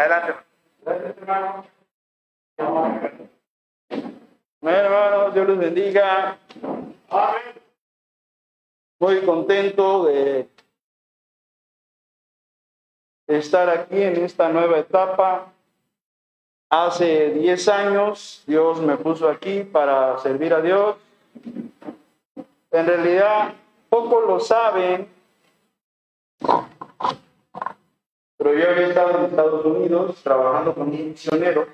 Adelante. Gracias, hermano. Bueno, hermanos, Dios les bendiga. Muy contento de estar aquí en esta nueva etapa. Hace 10 años Dios me puso aquí para servir a Dios. En realidad, pocos lo saben, pero yo había estado en Estados Unidos trabajando con un misionero.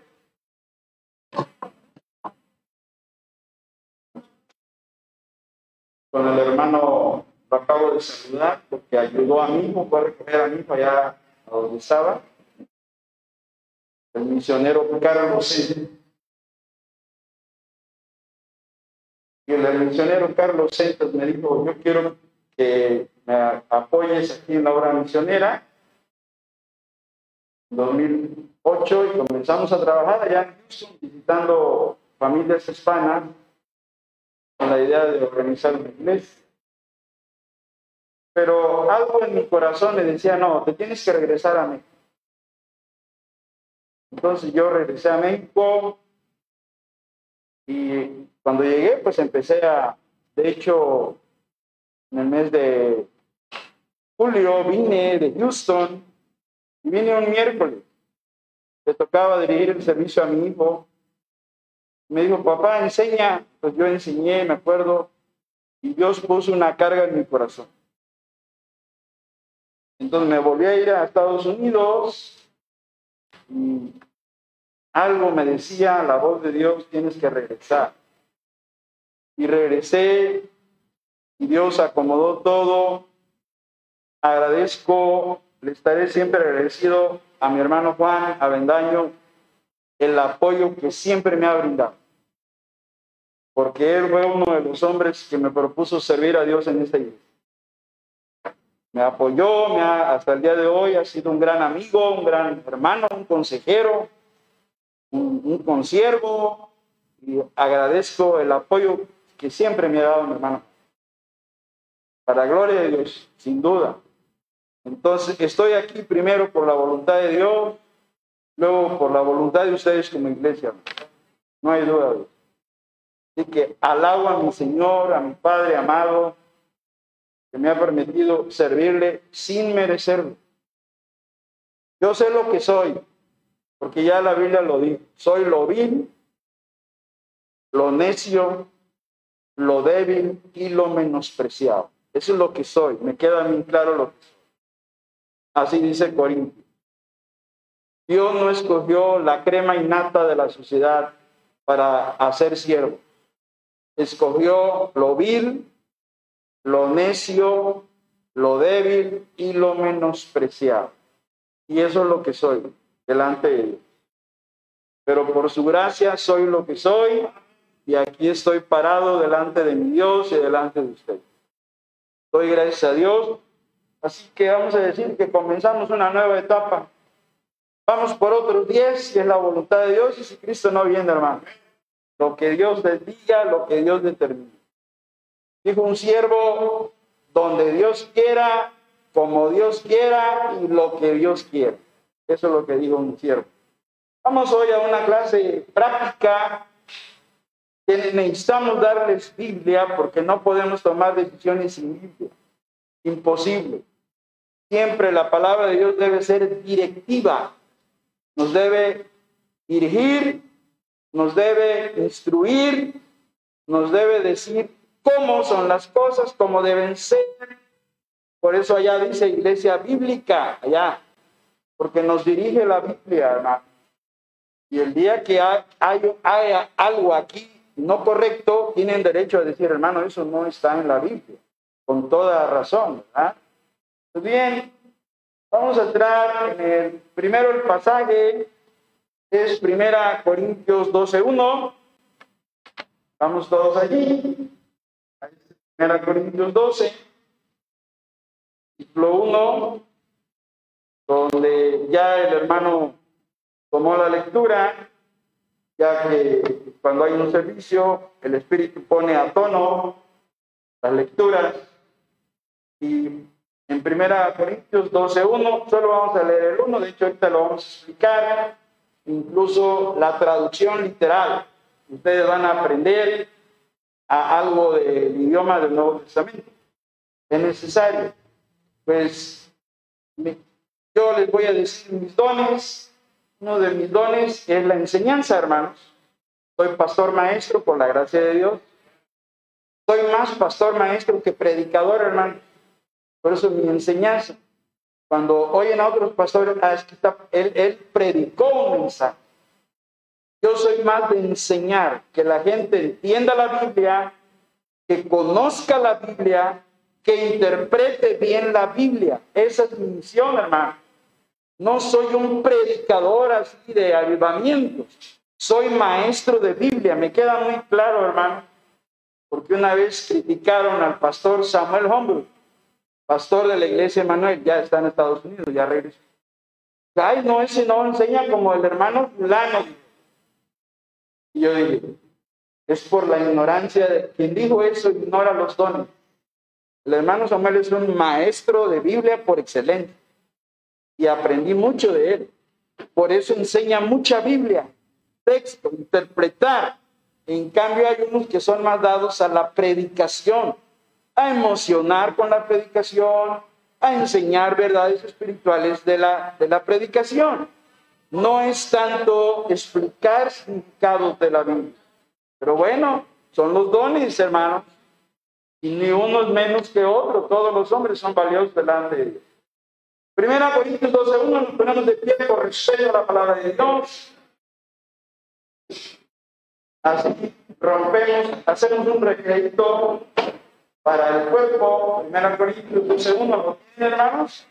Con el hermano lo acabo de saludar porque ayudó a hijo, fue a recoger a mi hijo allá a donde estaba. El misionero Carlos Y el misionero Carlos Centas me dijo, yo quiero que me apoyes aquí en la obra misionera. 2008 y comenzamos a trabajar allá en Houston visitando familias hispanas con la idea de organizar una iglesia. Pero algo en mi corazón me decía, no, te tienes que regresar a México. Entonces yo regresé a México y cuando llegué, pues empecé a, de hecho, en el mes de julio vine de Houston vine un miércoles. Le tocaba dirigir el servicio a mi hijo. Me dijo, papá, enseña. Pues yo enseñé, me acuerdo, y Dios puso una carga en mi corazón. Entonces me volví a ir a Estados Unidos y algo me decía la voz de Dios, tienes que regresar. Y regresé y Dios acomodó todo. Agradezco, le estaré siempre agradecido a mi hermano Juan Avendaño el apoyo que siempre me ha brindado. Porque él fue uno de los hombres que me propuso servir a Dios en esta iglesia. Me apoyó, me hasta el día de hoy ha sido un gran amigo, un gran hermano, un consejero, un, un consiervo. Y agradezco el apoyo que siempre me ha dado mi hermano. Para gloria de Dios, sin duda. Entonces, estoy aquí primero por la voluntad de Dios, luego por la voluntad de ustedes como iglesia. No hay duda de eso. Así que alabo a mi Señor, a mi Padre amado, que me ha permitido servirle sin merecerlo. Yo sé lo que soy, porque ya la Biblia lo dice. Soy lo vil, lo necio, lo débil y lo menospreciado. Eso es lo que soy. Me queda bien claro lo que soy. Así dice Corintio. Dios no escogió la crema innata de la sociedad para hacer siervo. Escogió lo vil, lo necio, lo débil y lo menospreciado. Y eso es lo que soy delante de Dios. Pero por su gracia soy lo que soy y aquí estoy parado delante de mi Dios y delante de usted. Doy gracias a Dios. Así que vamos a decir que comenzamos una nueva etapa. Vamos por otros 10, que es la voluntad de Dios, y si Cristo no viene, hermano. Lo que Dios les diga, lo que Dios determine. Dijo un siervo, donde Dios quiera, como Dios quiera y lo que Dios quiera. Eso es lo que dijo un siervo. Vamos hoy a una clase práctica necesitamos darles Biblia porque no podemos tomar decisiones sin Biblia. Imposible. Siempre la palabra de Dios debe ser directiva. Nos debe dirigir, nos debe instruir, nos debe decir cómo son las cosas, cómo deben ser. Por eso allá dice iglesia bíblica, allá, porque nos dirige la Biblia, hermano. Y el día que hay, algo aquí no correcto, tienen derecho a decir, hermano, eso no está en la Biblia, con toda razón, ¿verdad? Pues bien, vamos a entrar en el, primero el pasaje, es primera Corintios 12.1, vamos todos allí, primera Corintios 12, ciclo 1, donde ya el hermano tomó la lectura, ya que cuando hay un servicio, el Espíritu pone a tono las lecturas. Y en Primera Corintios 12.1, solo vamos a leer el 1, de hecho ahorita lo vamos a explicar, incluso la traducción literal. Ustedes van a aprender algo del idioma del Nuevo Testamento. Es necesario. Pues yo les voy a decir mis dones. Uno de mis dones es la enseñanza, hermanos. Soy pastor maestro por la gracia de Dios. Soy más pastor maestro que predicador, hermano. Por eso mi enseñanza. Cuando oyen a otros pastores, ah, es que él, él predicó un mensaje. Yo soy más de enseñar, que la gente entienda la Biblia, que conozca la Biblia, que interprete bien la Biblia. Esa es mi misión, hermano. No soy un predicador así de avivamientos. Soy maestro de Biblia. Me queda muy claro, hermano, porque una vez criticaron al pastor Samuel Humboldt, pastor de la iglesia Manuel, ya está en Estados Unidos, ya regresó. Ay, no, ese no enseña como el hermano fulano. Y yo dije, es por la ignorancia de quien dijo eso, ignora los dones. El hermano Samuel es un maestro de Biblia por excelencia y aprendí mucho de él. Por eso enseña mucha Biblia, texto, interpretar. En cambio hay unos que son más dados a la predicación, a emocionar con la predicación, a enseñar verdades espirituales de la, de la predicación no es tanto explicar significados de la Biblia. Pero bueno, son los dones, hermanos. Y ni uno es menos que otro. Todos los hombres son valiosos delante de Dios. Primera Corintios 12.1 nos ponemos de pie por respeto a la palabra de Dios. Así rompemos, hacemos un recrédito para el cuerpo. Primera Corintios 12.1, ¿lo tienen hermanos?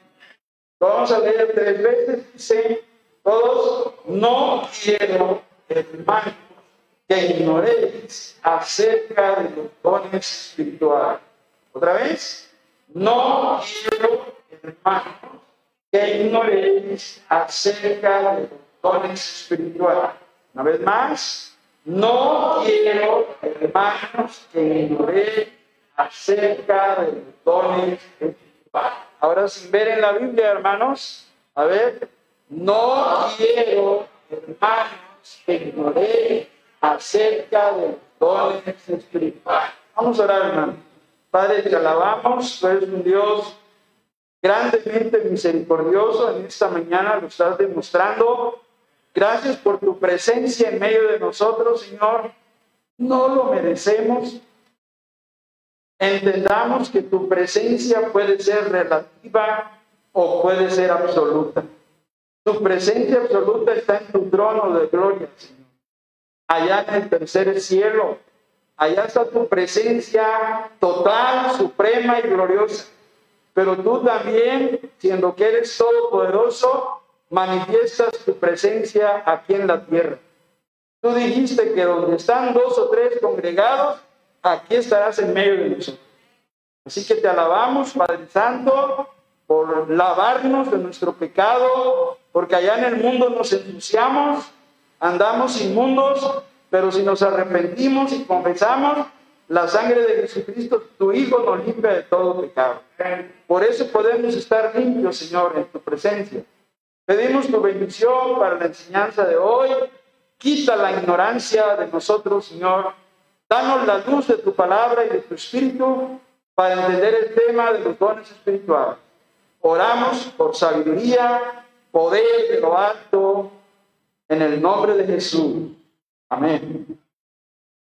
Vamos a leer tres veces. Dice todos, no quiero, hermanos, que ignoréis acerca de los dones espirituales. Otra vez, no quiero, hermanos, que ignoréis acerca de los dones espirituales. Una vez más, no quiero, hermanos, que ignoréis acerca de dones espirituales. Ahora, sin ver en la Biblia, hermanos, a ver, no quiero, hermanos, que ignoréis acerca de dones espirituales. Vamos a orar, hermano. Padre, te alabamos, tú eres un Dios grandemente misericordioso. En esta mañana lo estás demostrando. Gracias por tu presencia en medio de nosotros, Señor. No lo merecemos. Entendamos que tu presencia puede ser relativa o puede ser absoluta. Tu presencia absoluta está en tu trono de gloria. Allá en el tercer cielo. Allá está tu presencia total, suprema y gloriosa. Pero tú también, siendo que eres todopoderoso, manifiestas tu presencia aquí en la tierra. Tú dijiste que donde están dos o tres congregados, aquí estarás en medio de nosotros. Así que te alabamos, Padre Santo, por lavarnos de nuestro pecado, porque allá en el mundo nos ensuciamos, andamos inmundos, pero si nos arrepentimos y confesamos, la sangre de Jesucristo, tu Hijo, nos limpia de todo pecado. Por eso podemos estar limpios, Señor, en tu presencia. Pedimos tu bendición para la enseñanza de hoy. Quita la ignorancia de nosotros, Señor. Danos la luz de tu palabra y de tu espíritu para entender el tema de los dones espirituales. Oramos por sabiduría, poder de lo alto, en el nombre de Jesús. Amén.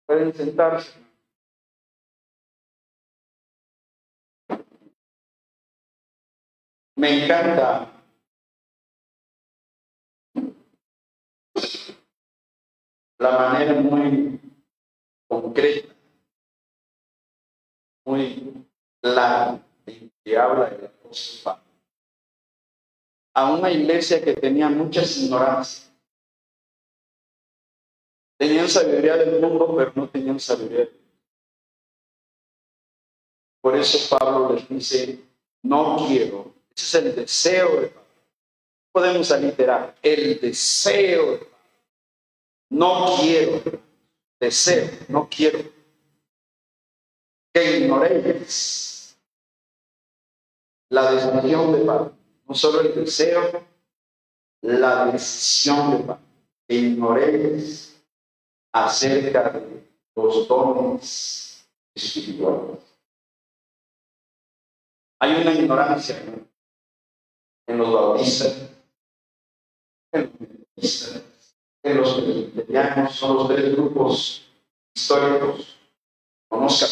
Pueden sentarse. Me encanta la manera muy concreta, muy clara en que habla el apóstol a una iglesia que tenía muchas ignorancias. Tenían sabiduría del mundo, pero no tenían sabiduría. Por eso Pablo les dice, no quiero. Ese es el deseo de Pablo. Podemos aliterar, el deseo de Pablo. No quiero, deseo, no quiero que ignoréis la decisión de Pablo, no solo el deseo, la decisión de Pablo, que ignoréis acerca de los dones espirituales. Hay una ignorancia en los bautistas, en los metodistas, en los presbiterianos, son los tres grupos históricos. Conozcan.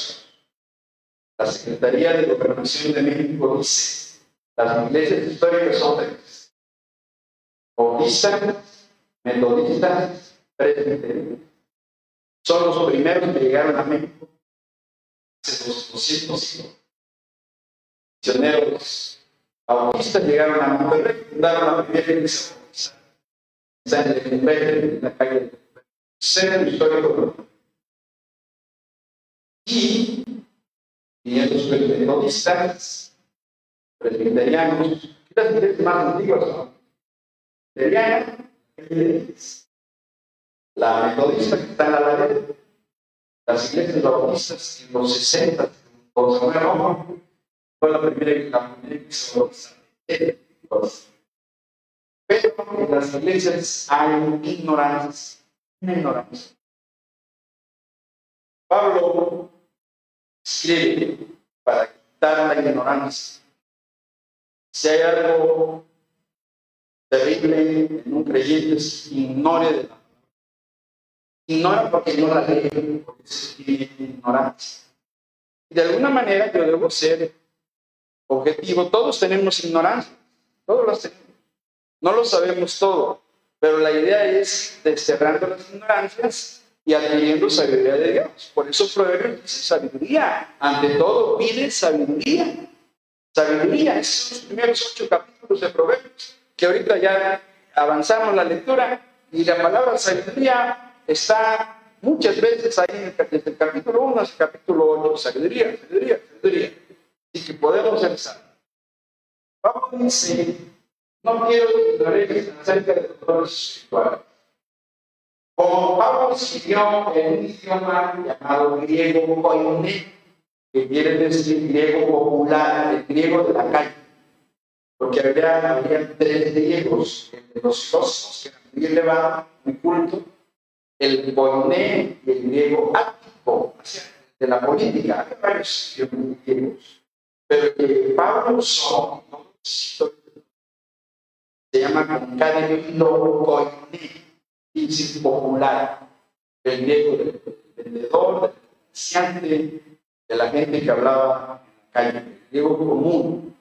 La Secretaría de Gobernación de México dice, las iglesias históricas son tres. Bautistas, metodistas, presbiterianos. Son los primeros que llegaron a México hace 200 años. Misioneros bautistas llegaron a Monterrey, fundaron la primera iglesia Está en el en la calle del centro histórico. Y los metodistas, presbiterianos, las iglesias más antiguas son la metodista que está en la derecha, las iglesias bautistas en los 60, con Samuel Roma, fue la primera, la primera iglesia bautista. Pero en las iglesias hay ignorancia, una ignorancia. Pablo escribe para quitar la ignorancia. Si hay algo terrible en un creyente, es ignore de la Ignora porque no la lee, porque tiene ignorancia. De alguna manera yo debo ser objetivo. Todos tenemos ignorancia, todos las tenemos. No lo sabemos todo, pero la idea es desterrando las ignorancias y adquiriendo sabiduría de Dios. Por eso Proverbios dice sabiduría. Ante todo, pide sabiduría. Sabiduría, esos los primeros ocho capítulos de Proverbios, que ahorita ya avanzamos la lectura y la palabra sabiduría está muchas veces ahí desde el capítulo 1 hasta el capítulo 8, sabiduría, sabiduría, sabiduría, y que podemos pensar. Pablo dice, no quiero que acerca de los dones espirituales. Como Pablo escribió en un idioma llamado griego koiné, que quiere decir griego popular, el griego de la calle, porque había, había tres griegos, los filósofos, que eran muy elevados, muy cultos, el koiné y el griego ático, de la política, hay varios griegos, pero que Pablo usó, se llama concademilo koiné, y popular, el griego del vendedor, del comerciante, de la gente que hablaba en la calle, el griego común.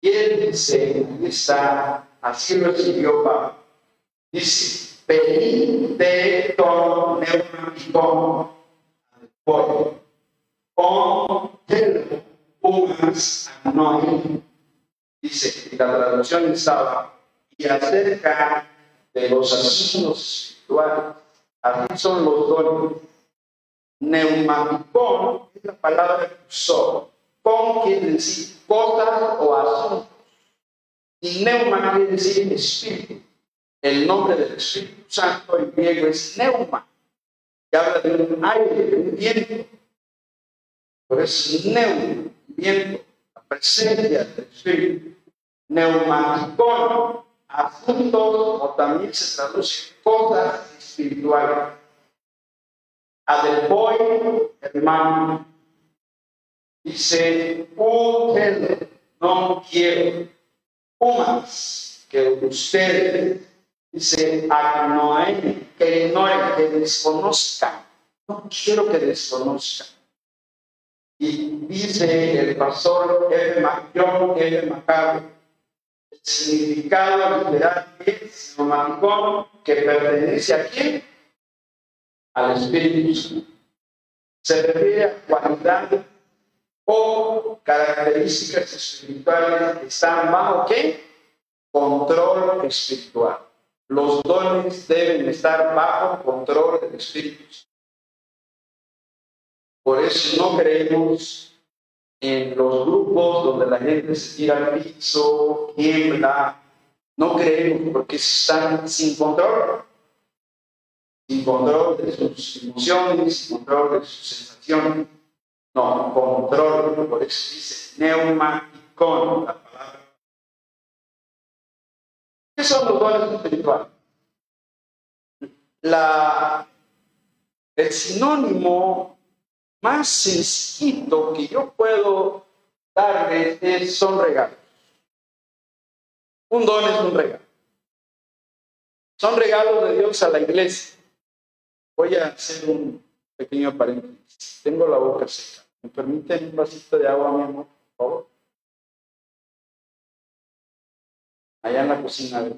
Y él dice, está, así lo escribió Pablo, dice, de ton neumático por con anónimo dice que la traducción estaba y acerca de los asuntos espirituales así son los dones neumático es la palabra que usó con quiere decir cosas o asuntos y neuma quiere decir espíritu el nombre del Espíritu Santo en griego es neuma, que habla de un aire, de un viento. Por eso es neuma, viento, la presencia del Espíritu. Neumático, asuntos, o también se traduce cosas espirituales. Adelboy, hermano, dice, no quiero, humas, que ustedes Dice, hay que ignore, que desconozca. No quiero que desconozca. Y dice el pastor F. John F. Macabro, el significado literal es que pertenece a quién? Al Espíritu Santo. Se refiere a cualidades o características espirituales que están bajo qué? Control espiritual. Los dones deben estar bajo control del Espíritu. Por eso no creemos en los grupos donde la gente se tira al piso, tiembla. No creemos porque están sin control. Sin control de sus emociones, sin control de sus sensaciones. No, control, por eso dice neumático, la palabra ¿Qué son los dones espirituales? La, el sinónimo más sencillo que yo puedo darles es, son regalos. Un don es un regalo. Son regalos de Dios a la iglesia. Voy a hacer un pequeño paréntesis. Tengo la boca seca. ¿Me permiten un vasito de agua, mi amor, por favor? Allá en la cocina.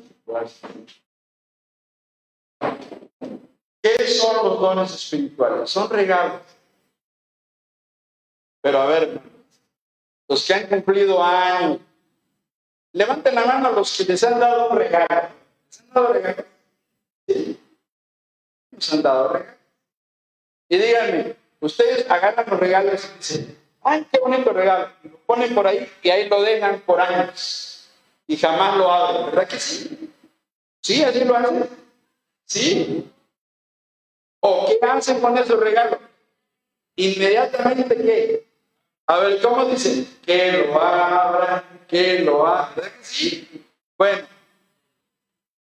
¿Qué son los dones espirituales? Son regalos. Pero a ver, los que han cumplido años, levanten la mano a los que les han dado un regalo. ¿Les han dado regalo? Sí. Les han dado regalo. Y díganme, ustedes agarran los regalos y dicen, ¡ay, qué bonito regalo! Y lo ponen por ahí y ahí lo dejan por años y jamás lo abren, ¿verdad que sí? ¿Sí? ¿Así lo hacen? ¿Sí? ¿O qué hacen con esos regalos? Inmediatamente, ¿qué? A ver, ¿cómo dicen? Que lo abran, que lo abran. ¿Verdad que sí? Bueno,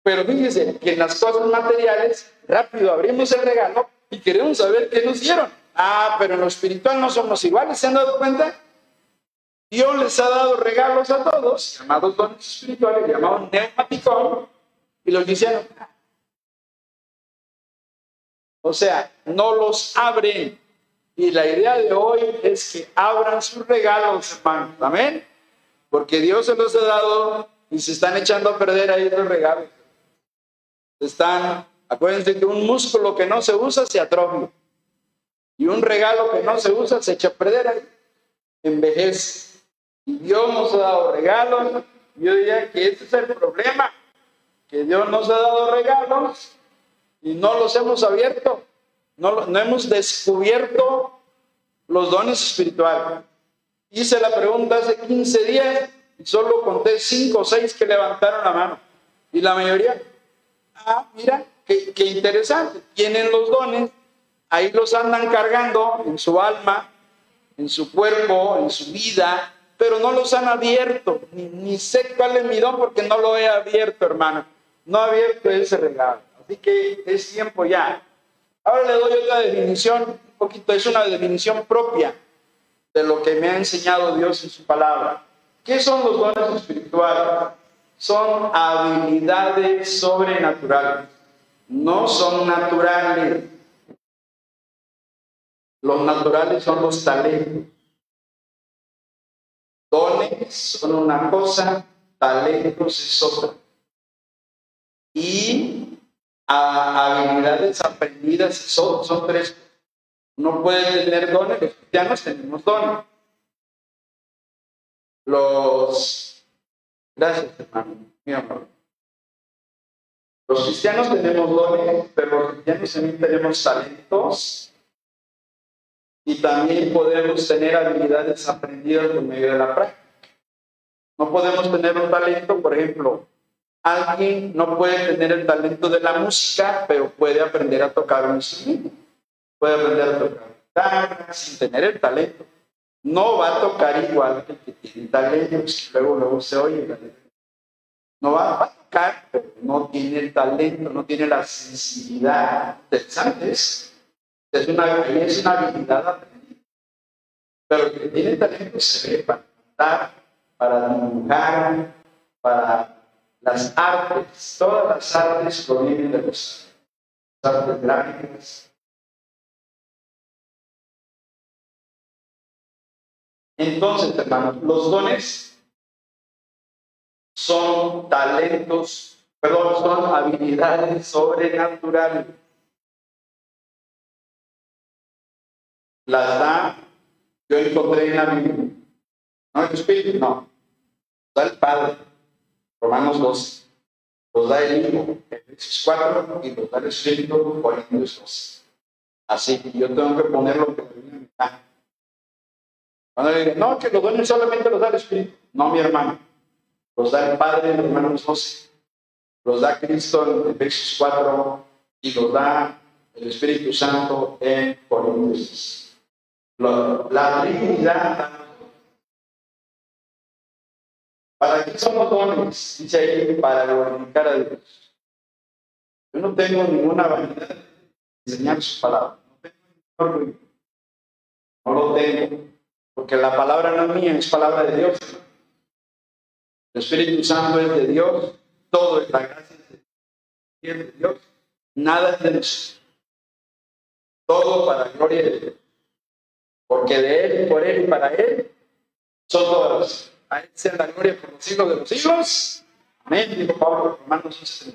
pero fíjense que en las cosas materiales, rápido abrimos el regalo y queremos saber qué nos dieron. Ah, pero en lo espiritual no somos iguales, ¿se han dado cuenta? Dios les ha dado regalos a todos, llamados dones espirituales, llamados neumáticos, y los hicieron. O sea, no los abren. Y la idea de hoy es que abran sus regalos, hermanos. Amén. Porque Dios se los ha dado y se están echando a perder ahí los regalos. Están, acuérdense que un músculo que no se usa se atrofia. Y un regalo que no se usa se echa a perder ahí. Envejece. Y Dios nos ha dado regalos. Yo diría que ese es el problema. Que Dios nos ha dado regalos y no los hemos abierto. No, no hemos descubierto los dones espirituales. Hice la pregunta hace 15 días y solo conté 5 o 6 que levantaron la mano. Y la mayoría, ah, mira, qué, qué interesante. Tienen los dones, ahí los andan cargando en su alma, en su cuerpo, en su vida, pero no los han abierto. Ni, ni sé cuál es mi don porque no lo he abierto, hermano. No he abierto ese regalo. Así que es tiempo ya. Ahora le doy otra definición, un poquito, es una definición propia de lo que me ha enseñado Dios en su palabra. ¿Qué son los dones espirituales? Son habilidades sobrenaturales, no son naturales. Los naturales son los talentos. Dones son una cosa, talentos es otra. Y habilidades aprendidas son, son tres. No puede tener dones, los cristianos tenemos dones. Los, gracias hermano, mi amor. Los cristianos tenemos dones, pero los cristianos también tenemos talentos y también podemos tener habilidades aprendidas por medio de la práctica. No podemos tener un talento, por ejemplo, Alguien no puede tener el talento de la música, pero puede aprender a tocar un instrumento. Puede aprender a tocar guitarra sin tener el talento. No va a tocar igual que el que tiene talento, luego, luego se oye la No va, a tocar, pero no tiene el talento, no tiene la sensibilidad. Interesante es. Es una, es una habilidad aprendida. Pero el que tiene talento se ve para cantar, para dibujar, para las artes, todas las artes provienen de los las artes gráficas. Entonces, hermanos, los dones son talentos, perdón, son habilidades sobrenaturales. Las da, yo encontré en la Biblia. No el Espíritu, no. Da el Padre. Romanos 12. Los da el Hijo, Efesios 4, y los da el Espíritu, Corintios 12. Así que yo tengo que poner lo que me da. Cuando le digan, no, que los dones solamente los da el Espíritu. No, mi hermano. Los da el Padre en Romanos 12. Los da Cristo en Efesios 4 y los da el Espíritu Santo en Corintios. La Trinidad ¿Para qué son los dones? Dice ahí, para glorificar a Dios. Yo no tengo ninguna vanidad de enseñar su palabra. No tengo ningún No lo tengo. Porque la palabra no mía, es palabra de Dios. El Espíritu Santo es de Dios. Todo es la gracia de Dios. Nada es de nosotros. Todo para gloria de Dios. Porque de Él, por Él y para Él son todas. A Él sea la gloria por los siglos de los siglos. Amén. Dijo Pablo, Romanos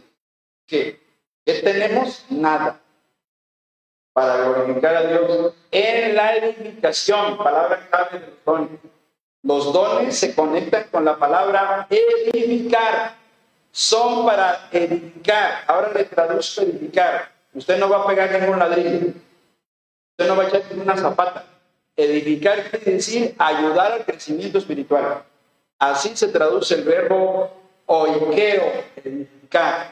Que, ¿Qué tenemos? Nada. Para glorificar a Dios en la edificación, palabra clave de los dones. Los dones se conectan con la palabra edificar. Son para edificar. Ahora le traduzco edificar. Usted no va a pegar ningún ladrillo. Usted no va a echar una zapata. Edificar quiere decir ayudar al crecimiento espiritual. Así se traduce el verbo oikeo, edificar.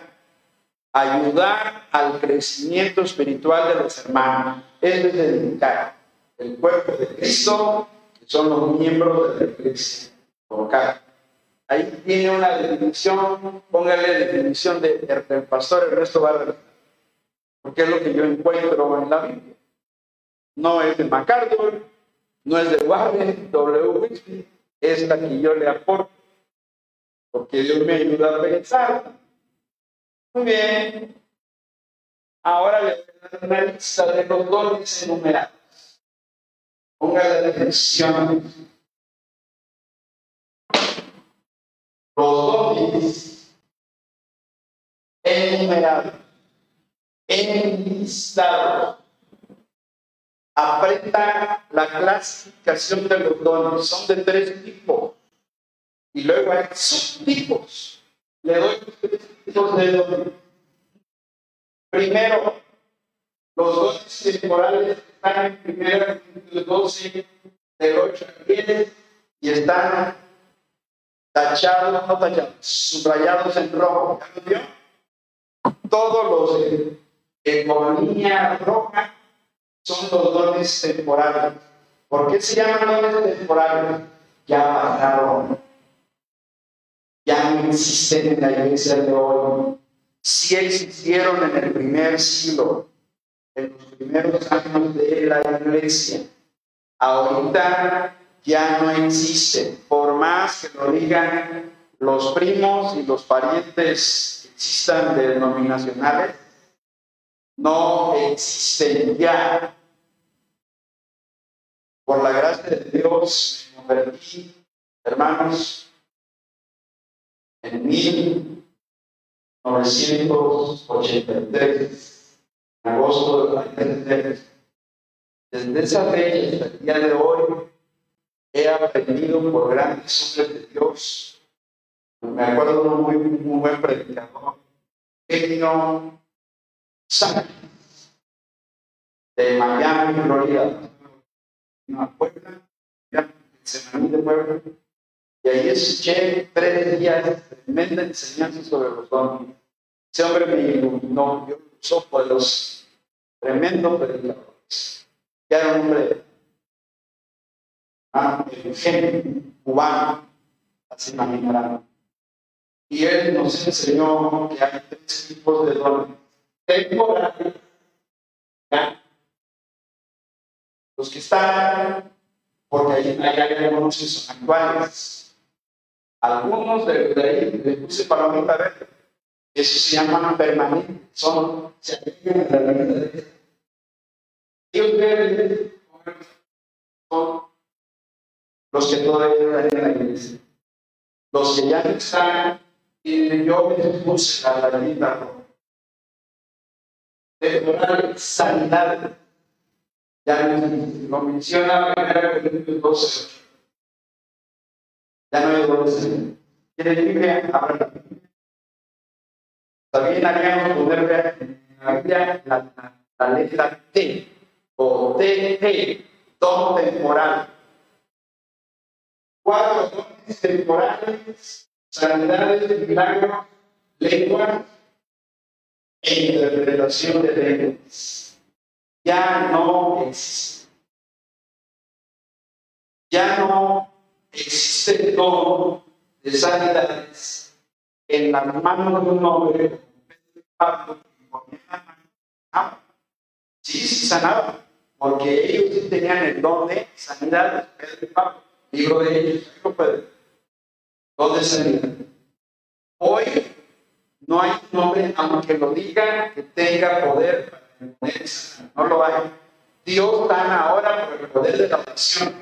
Ayudar al crecimiento espiritual de los hermanos. Eso es edificar. El cuerpo de Cristo, que son los miembros de la iglesia Ahí tiene una definición, póngale definición de, del pastor Ernesto Barra, porque es lo que yo encuentro en la Biblia. No es de MacArthur, no es de Warren W. Whitby, es la que yo le aporto, porque Dios me ayuda a pensar. Muy bien. Ahora le voy a dar una lista de los dones enumerados. Ponga la definición. Los dones enumerados, enlistados aprenda la clasificación de los dones. Son de tres tipos. Y luego hay subtipos. Le doy tres tipos de dones. Primero, los dones temporales están en primera 12, del 8 al 10, y están tachados, no tachados, subrayados en rojo. ¿Ya? Todos los de economía roja son los dones temporales. ¿Por qué se llaman dones temporales? Ya pasaron. Ya no existen en la iglesia de hoy. Sí existieron en el primer siglo, en los primeros años de la iglesia. Ahorita ya no existen. Por más que lo digan los primos y los parientes que existan denominacionales, no existen ya. Por la gracia de Dios, me convertí, hermanos, en 1983, en agosto del 83. Desde esa fecha hasta el día de hoy, he aprendido por grandes hombres de Dios. Me acuerdo de un muy, muy buen predicador, Genio Sánchez, de Miami, Florida a Puebla, Semaní de Puebla, y ahí escuché tres días de tremenda enseñanza sobre los dones. Ese hombre me iluminó, yo usó por los tremendos predicadores. Ya era un hombre ah, cubano, así imaginarán. Y él nos enseñó que hay tres tipos de dones. Temporales, Los que están, porque hay, hay algunos que son actuales. Algunos de, ahí les puse palomita verde. Eso se llaman permanentes. Son, se aplican en la vida Dios verdes son los que todavía están en la iglesia. Los que ya están, y yo les puse la rayita roja. De sanidad ya lo menciona primera Corintios 12. Ya no hay doble ¿Quiere Biblia? Abra También haríamos poner en la la, la, letra T o TT, don temporal. Cuatro dones temporales, sanidades, milagros, lengua e interpretación de lenguas ya no existe. Ya no existe todo de sanidades en las manos de un hombre, sí, sí sanaba, porque ellos tenían el don de sanidad, Pedro y Pablo, libro de ellos, Pedro, don de sanidad. Hoy no hay un hombre, aunque lo diga, que tenga poder para no lo hay. Dios sana ahora por el poder de la oración.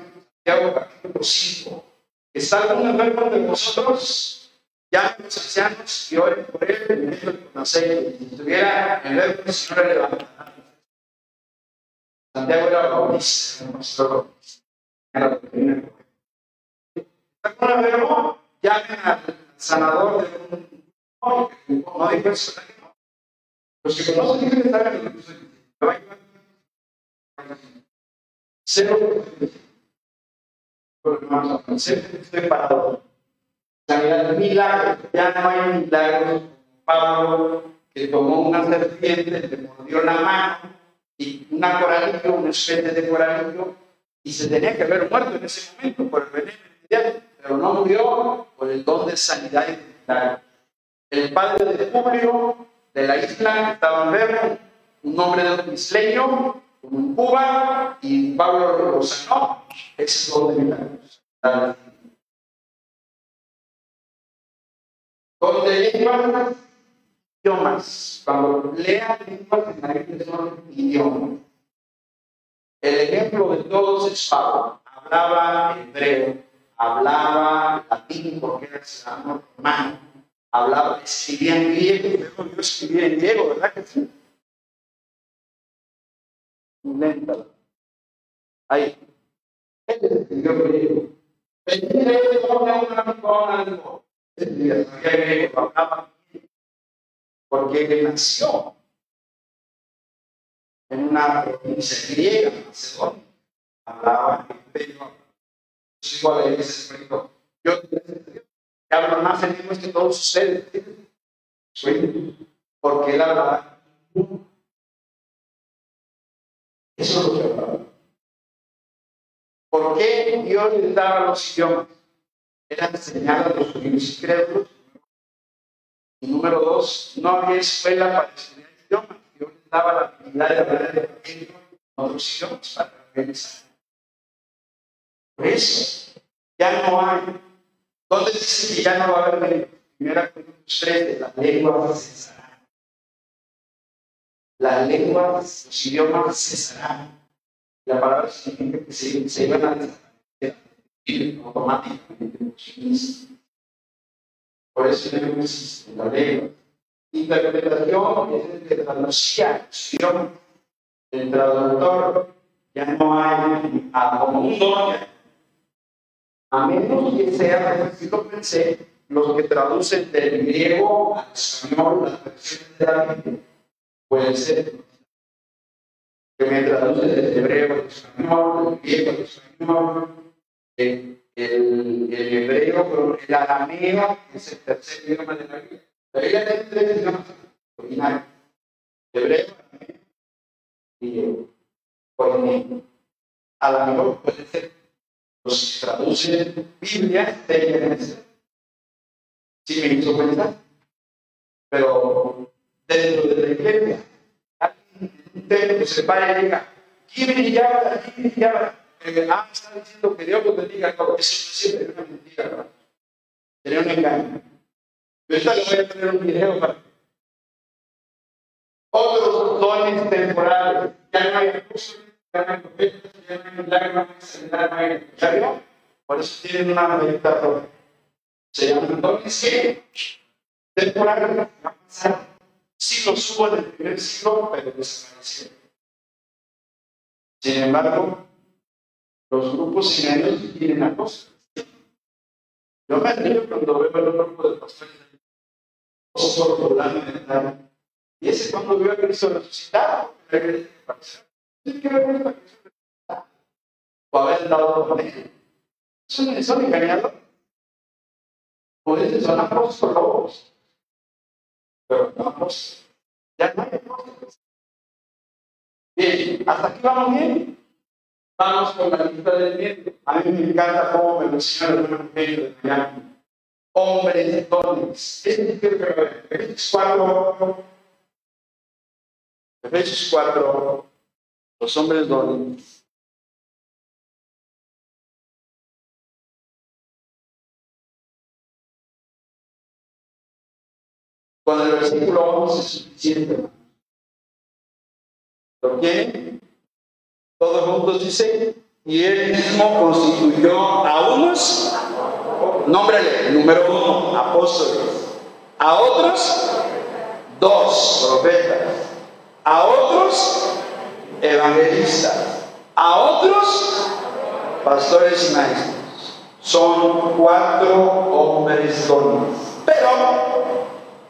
Santiago capítulo 5. ¿Está algún enfermo de nosotros? Llamen los ancianos y oren por él, con aceite. Si estuviera enfermo, el Señor le levantará. Santiago viene ¿Está? Llamen al sanador de un no, no dijo eso. Los que conocen deben estar en el Cero. Estoy parado. Sanidad, milagro. Ya no hay milagros. Pablo, que tomó una serpiente, le mordió la mano y una coralillo, una especie de coralillo, y se tenía que haber muerto en ese momento por el veneno inmediato, pero no murió por el don de sanidad y milagro. El padre de Publio de la isla estaba enfermo, un hombre de isleño, un Cuba, y Pablo. Ese es todo de milagros. Donde lenguas, idiomas. Cuando lean lenguas en la Biblia son idiomas. El ejemplo de todos es Pablo. Hablaba hebreo, hablaba latín porque era ciudadano romano hablaba, escribía en griego, yo escribía en griego, ¿verdad que sí? Lenta. Ahí. Él escribió griego. No es una persona, griego hablaba porque él nació en una provincia griega, Macedonia. Hablaba griego. Es igual a ese Yo que habla más lenguas que todos ustedes. Porque él hablaba. Eso es lo que hablaba. ¿Por qué Dios les daba los idiomas? Eran enseñados a los incrédulos. Y número dos, no había escuela para estudiar idiomas. Dios les daba la habilidad de hablar en otros idiomas para realizar. Por eso, ya no hay ¿Dónde ya no va a haber primera Corintios 3 de las lenguas cesarán? Las lenguas, los idiomas cesarán. La palabra significa que se, se iban a desaparecer automáticamente. Por eso no existe la lengua. Interpretación es que traducía. El traductor ya no hay como un don a menos que sea, si lo pensé, los que traducen del griego al español las versiones de la Biblia. Puede ser que me traduce del hebreo al español, del griego al español, el, el, hebreo, el arameo, que es el tercer idioma de la Biblia. La Biblia tiene tres idiomas originales: hebreo, arameo y griego. A lo mejor puede ser los que traducen Biblia de Sí me hizo pensar. Pero dentro de la iglesia, alguien se para y diga, ¿quién me llama? ¿Quién me llama? ah, está diciendo que Dios lo bendiga. No, eso no siempre es una mentira, ¿verdad? Sería un engaño. Yo esta le voy a tener un video para otros dones temporales. Ya no hay recursos por eso tienen una meditación. Se llaman dones que temporalmente va a pasar. Sí lo subo en el primer siglo, pero desaparecieron. Sin embargo, los grupos medios tienen una cosa. Yo me río cuando veo el grupo de pastores por fulano de Y ese cuando veo a Cristo resucitado, me regresa ¿Qué que O haber dado. Son, son engañados. Dicen, son apóstolos. Pero no apóstolos. Ya no hay. Bien, hasta aquí vamos bien. Vamos con la lista del miembro. A mí me encanta cómo me menciona el Evangelio de Miami. hombres dones. Efesios 4, Efesios 4, los hombres dones. Con el versículo 11 es suficiente. ¿Lo quieren? Todos juntos dicen, y él mismo constituyó a unos, nómbrale, número uno, apóstoles, a otros, dos profetas, a otros, evangelistas, a otros, pastores y maestros. Son cuatro hombres dones. Pero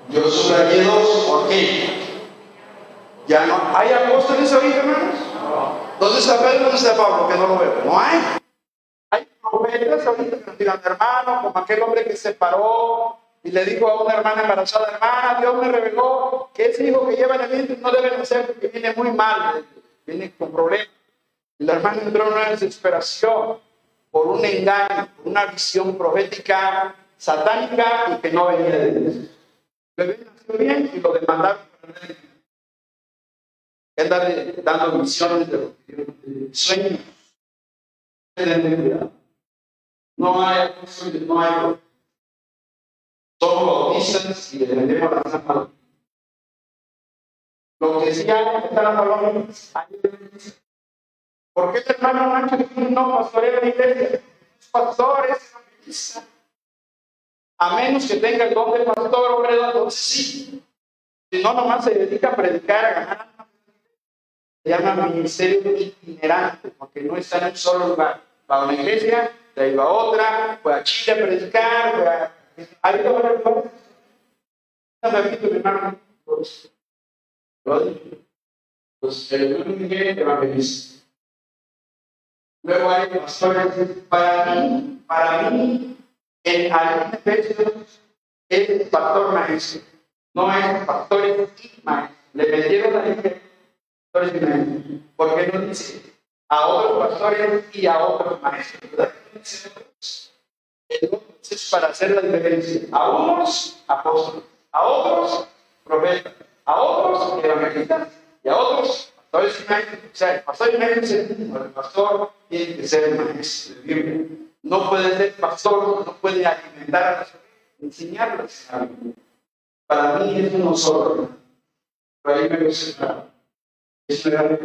yo subrayé dos, ¿por qué? Ya no, ¿hay apóstoles ahorita, hermanos? ¿Dónde está Pedro? ¿Dónde está Pablo? Que no lo veo. No hay. Hay profetas ahorita que nos digan, hermano, como aquel hombre que se paró y le dijo a una hermana embarazada, hermana, Dios me reveló que ese hijo que lleva en el vientre no debe nacer porque viene muy mal, viene con problemas. La hermana entró en una desesperación por un engaño, por una visión profética satánica y que no venía de Dios. Bebé nació bien y lo demandaron para andar dando misiones de sueños. No hay no hay somos bautistas y defendemos la Santa Que decía está hablando ¿Por qué el hermano Nacho no pastorea la iglesia? Es pastor, es evangelista. A menos que tenga el don de pastor, hombre, sí. Si no, nomás se dedica a predicar, a ganar se llama ministerio itinerante, porque no está en un solo lugar. Va a una iglesia, de ahí va a otra, fue a Chile a predicar, fue a... Ahí va a hermano, pues, pues el Miguel evangelista. Luego hay pastores, para mí, para mí, en algún Efesios es pastor maestro, no es pastor y maestro. Le metieron la gente ¿Por qué no dice a otros pastores y a otros maestros? ¿Verdad? es para hacer la diferencia. A unos apóstoles, a otros profetas, a otros evangelistas y a otros pastores maestros. O sea, el pastor maestro el pastor tiene que ser maestro de Biblia. No puede ser pastor, no puede alimentar a las enseñarles a Para mí es uno solo. Pero ahí me gusta eso era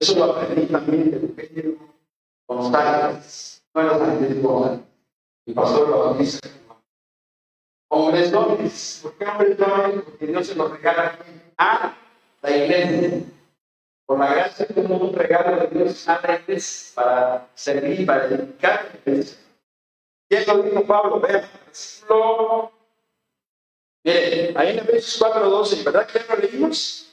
Eso lo aprendí también de pequeño con los padres. No era tan de El pastor lo dice. Hombres dones. ¿Por qué hombres dones? Porque Dios se los regala a la iglesia. Por la gracia como un regalo de Dios a la iglesia para servir, para dedicar a la iglesia. ¿Quién lo dijo Pablo? Vean, versículo. Miren, ahí en Efesios 4.12, ¿verdad que ya lo leímos?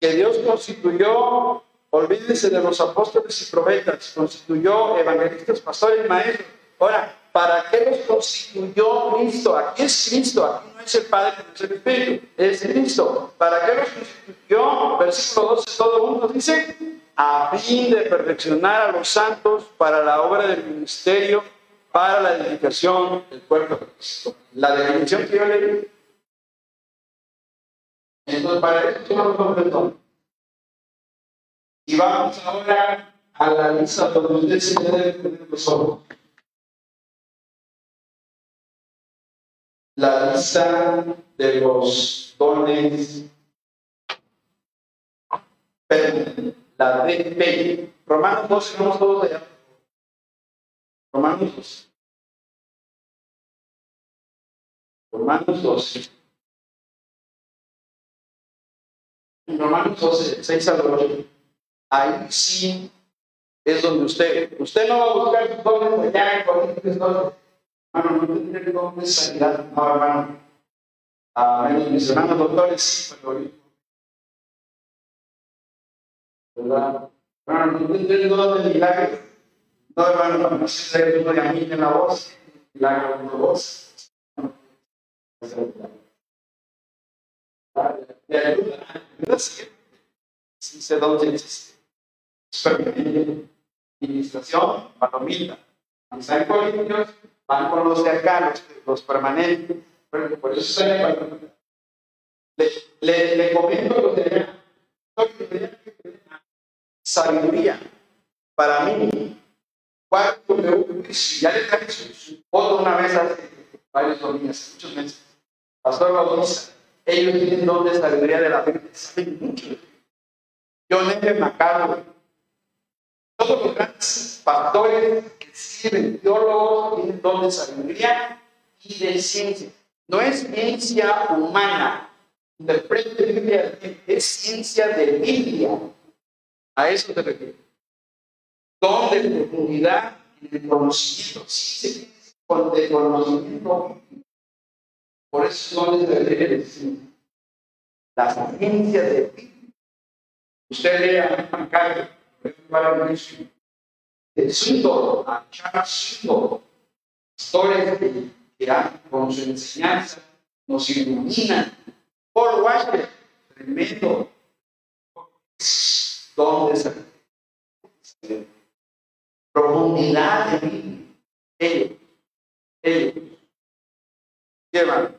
que Dios constituyó, olvídense de los apóstoles y profetas, constituyó evangelistas, pastores, maestros. Ahora, ¿para qué los constituyó Cristo? Aquí es Cristo, aquí no es el Padre, no es el Espíritu, es Cristo. ¿Para qué los constituyó? Versículo 12, todo mundo dice, a fin de perfeccionar a los santos para la obra del ministerio, para la edificación del cuerpo de Cristo. La definición que yo leí entonces, para eso somos completos. Y vamos ahora a la lista donde usted se debe poner los ojos. La lista de los dones. La DP. Romanos 12, vamos todos allá. Romanos 12. Romanos 12. en Romanos 12, 6 al 8, ahí sí es donde usted, usted no va a buscar sus dones allá en Corintios 12. Hermano, no tendría sanidad, no, hermano. A mis hermanos doctores, ¿verdad? Hermano, no tendría don de milagro. No, hermano, no sé si de a mí en la voz, milagro en la voz. De ayuda. Si se da experimento, administración, palomita. San Corintios, van con los de acá, los, los permanentes, pero por eso están le, le, le comento los de allá. Sabiduría. Para mí, cuatro ya le traje su, su foto una vez hace varios domingos, muchos meses. Pastor Bautista, ellos tienen don de sabiduría de la Biblia, saben mucho. Yo, Nete Macabro, todos los grandes pastores que sirven teólogos tienen don de sabiduría y de ciencia. No es ciencia humana. Interprete Biblia, es ciencia de Biblia. A eso te refiero. Don de profundidad y de conocimiento. Sí, con de conocimiento. Por eso son de ciencia. La ciencia de Biblia. Usted lea a para el símbolo, a cada símbolo. Pastores que, que han, con su enseñanza nos iluminan. Paul Washer, tremendo. Don de sabiduría. Profundidad de mí. Él, él lleva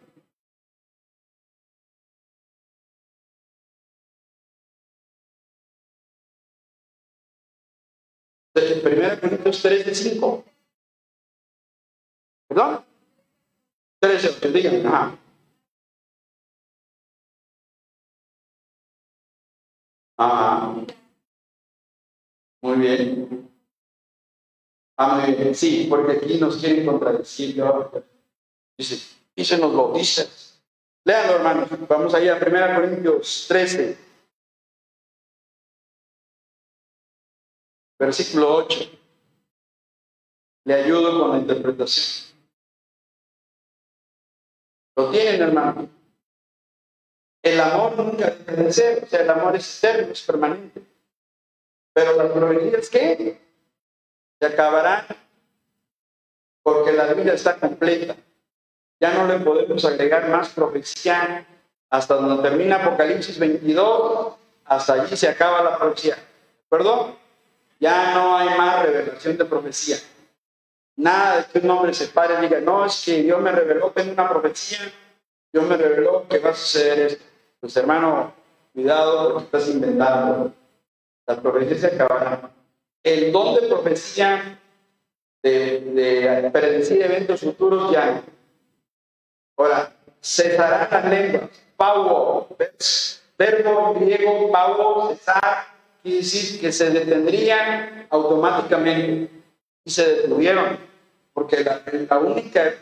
1 Corintios 13, 5. ¿Perdón? 13, 8, díganme. Ajá. Ah, muy bien. Ah, Amén. Sí, porque aquí nos quieren contradecir. Dice, y se nos lo dices. Hermanos. Vamos allá a 1 Corintios 13. Versículo 8. Le ayudo con la interpretación. ¿Lo tienen, hermano? El amor nunca debe de ser, o sea, el amor es eterno, es permanente. Pero las profecías, ¿qué? Se acabarán porque la Biblia está completa. Ya no le podemos agregar más profecía hasta donde termina Apocalipsis 22, hasta allí se acaba la profecía. ¿De? Ya no hay más revelación de profecía. Nada de que un hombre se pare y diga, no, es que Dios me reveló, tengo una profecía, Dios me reveló que va a suceder esto. Pues hermano, cuidado porque estás inventando. Las profecías se acabarán. El don de profecía, de, de predecir eventos futuros, ya. Ahora, cesarán las lenguas. Paulo, verbo griego, Paulo, cesar, quiere decir que se detendrían automáticamente y se detuvieron, porque la, única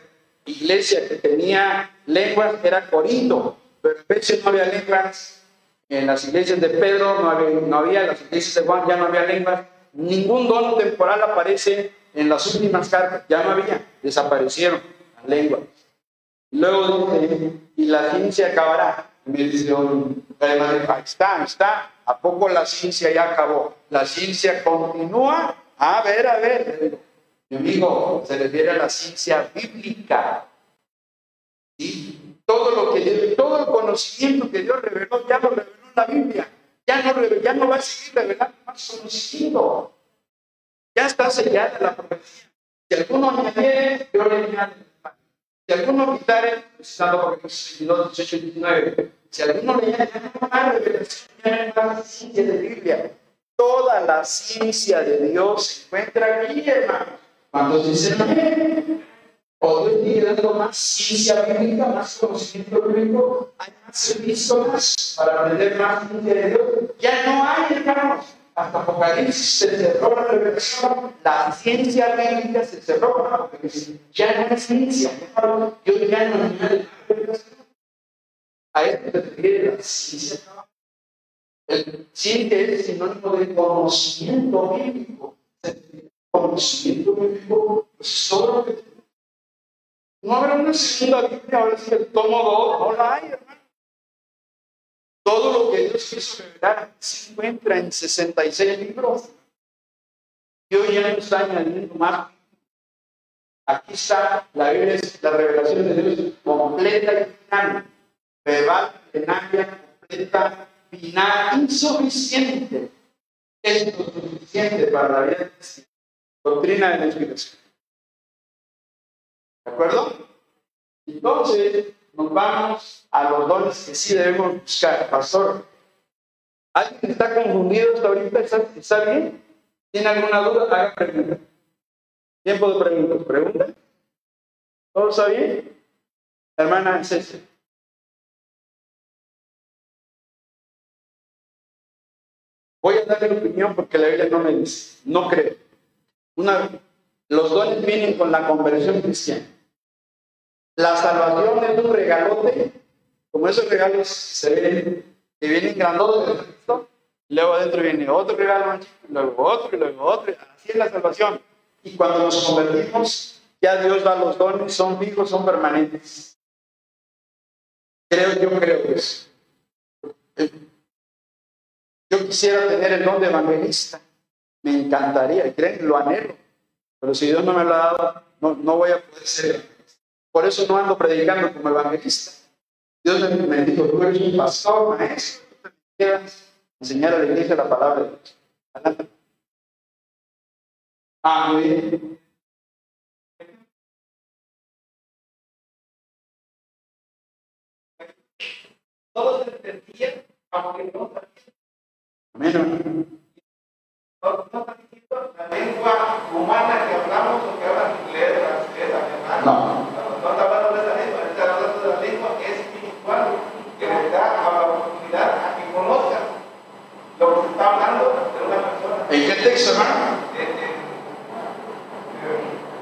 iglesia que tenía lenguas era Corinto, pero en no había lenguas, en las iglesias de Pedro no había, en las iglesias de Juan ya no había lenguas, ningún don temporal aparece en las últimas cartas, ya no había, desaparecieron las lenguas. Luego dice, y la ciencia acabará. Y me dice, ahí está, está, ¿A poco la ciencia ya acabó? La ciencia continúa. A ver, a ver. Mi amigo, se refiere a la ciencia bíblica. ¿Sí? Todo, lo que, todo el conocimiento que Dios reveló, ya lo reveló en la Biblia. Ya no, ya no va a seguir revelando más conocimiento. Ya está sellada la profecía. Si alguno añade, Dios le añade. Si alguno quitare, citado porque 22, 18 y 19 si alguno le llama revelación, la ciencia de Biblia. Toda la ciencia de Dios se encuentra aquí, hermano. Cuando dicen amén, o estoy dando más ciencia bíblica, más conocimiento bíblico, hay más servicio más para aprender más ciencia de Dios. Ya no hay, hermanos. Hasta Apocalipsis se cerró la revelación, la ciencia bíblica se cerró, porque ya no es ciencia. Yo ya no hay. A esto se refiere la ciencia. El ciencia es sinónimo de conocimiento bíblico. Conocimiento bíblico, pues todo lo que no habrá una segunda Biblia, ahora es el tomo 2, no la hay, hermano. Todo lo que Dios quiso revelar se encuentra en 66 libros. Hoy ya no está añadiendo más. Aquí está la la revelación de Dios completa y final verbal, plenaria, completa, final, insuficiente. Es suficiente para la vida. Doctrina de la inspiración. ¿De acuerdo? Entonces, nos vamos a los dones que sí debemos buscar. Pastor, ¿alguien está confundido hasta ahorita? ¿Está, está bien? ¿Tiene alguna duda? Haga pregunta. Tiempo de preguntas. ¿Pregunta? ¿Todo está bien? Hermana César. Voy a darle opinión porque la Biblia no me dice. No creo. Una, los dones vienen con la conversión cristiana. La salvación es un regalote, como esos regalos se ven, que vienen grandotes de Cristo, luego adentro viene otro regalo, luego otro, y luego otro, así es la salvación. Y cuando nos convertimos, ya Dios da los dones, son fijos, son permanentes. Creo, yo creo eso. Yo quisiera tener el don de evangelista. Me encantaría, creen, lo anhelo. Pero si Dios no me lo ha dado, no, no voy a poder ser. Por eso no ando predicando como evangelista. Dios me dijo, tú eres un pastor, maestro, enseñar a la iglesia la palabra de Dios. Adelante. Ah. Todos entendían, aunque no Amén. La lengua humana que hablamos o que hablan inglés, francés, alemán. No. No está hablando de esa lengua, está hablando de la lengua espiritual que les da a la oportunidad a que conozcan lo que se está hablando de una persona. ¿En qué texto, hermano?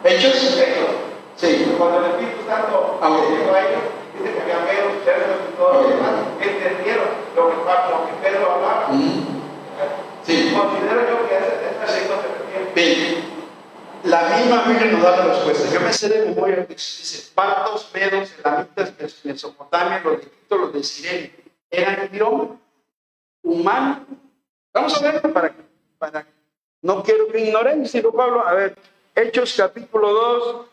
Hechos. Hechos. Sí. Cuando el Espíritu Santo Ah, llegó a ellos, dice que había tercios y todo lo demás, entendieron lo que, lo que Pedro hablaba. Mm. Considero yo que. La misma Biblia nos da la respuesta. Yo me sé de memoria el texto. Dice, partos, medos, elamitas, Mesopotamia, los de Egipto, los de Sirene. Eran idioma humano. Vamos a verlo para, para no quiero que ignoren, dijo Pablo. A ver, Hechos capítulo 2,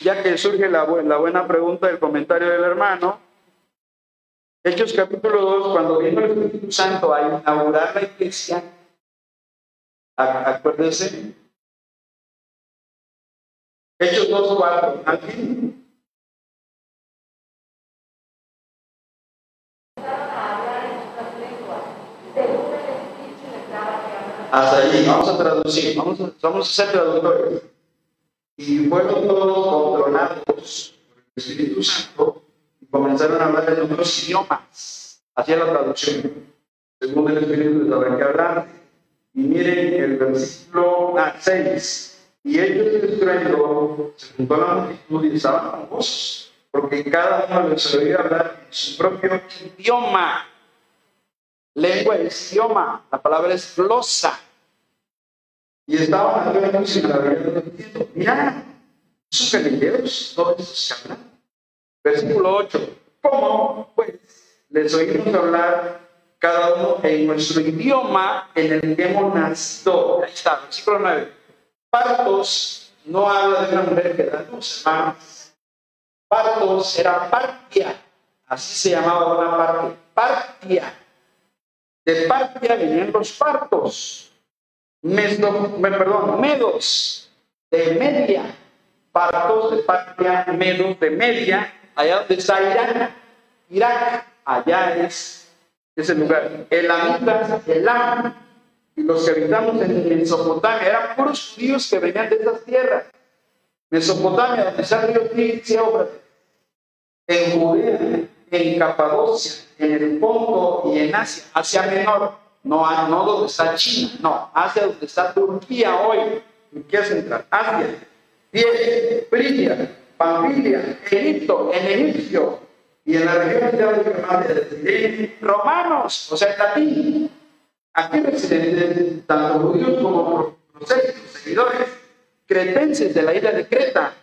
ya que surge la, la buena pregunta del comentario del hermano. Hechos capítulo 2, cuando vino el Espíritu Santo a inaugurar la iglesia, acuérdense, Hechos 2, 4, ¿alguien? Hasta allí, vamos a traducir, vamos a, vamos a ser traductores. Y fueron todos controlados por el Espíritu Santo comenzaron a hablar en otros idiomas. Es la traducción. Según el Espíritu les habrá que hablar. Y miren el versículo 6. Y ellos estruendo se juntó la multitud y estaban gozosos, porque cada uno les oía hablar en su propio idioma. Lengua es idioma, la palabra es glosa. Y estaban atentos y maravillados diciendo, mira, son galileos, todos estos que hablan. Versículo 8. ¿Cómo? Pues les oímos hablar cada uno en nuestro idioma en el que hemos nacido. Ahí está, versículo 9. Partos no habla de una mujer que da luz, hermanos. Partos era partia, así se llamaba una parte, partia. De partia venían los partos. Meso, me- perdón, medos, de media. Partos de partia, medos de media, allá donde está Irán, Irak, allá es ese lugar. Elamitas, Elam, y los que habitamos en Mesopotamia eran puros judíos que venían de esas tierras. Mesopotamia, donde está el río Tigris. En Judea, en Capadocia, en el Ponto y en Asia, Asia Menor, no, no donde está China, no, Asia donde está Turquía hoy, Turquía Central, Asia, 10, Frigia, Pamfilia, Egipto, en egipcio, y en la región de de romanos, o sea, en latín. Aquí residentes, tanto judíos como prosélitos, seguidores, cretenses de la isla de Creta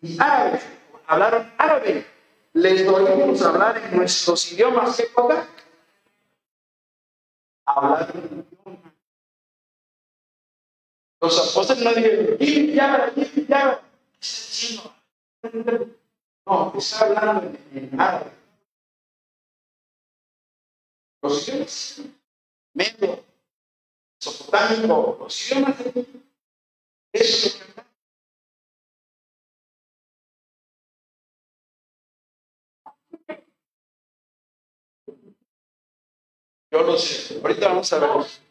y árabes, hablaron árabe. Les oímos hablar en nuestros idiomas. ¿Qué? Hablar en idioma. Los apóstoles no dijeron. ¿Qué está diciendo? No, está hablando en el mar. Los idiomas medio, eso es lo que Yo lo sé. Ahorita vamos a ver.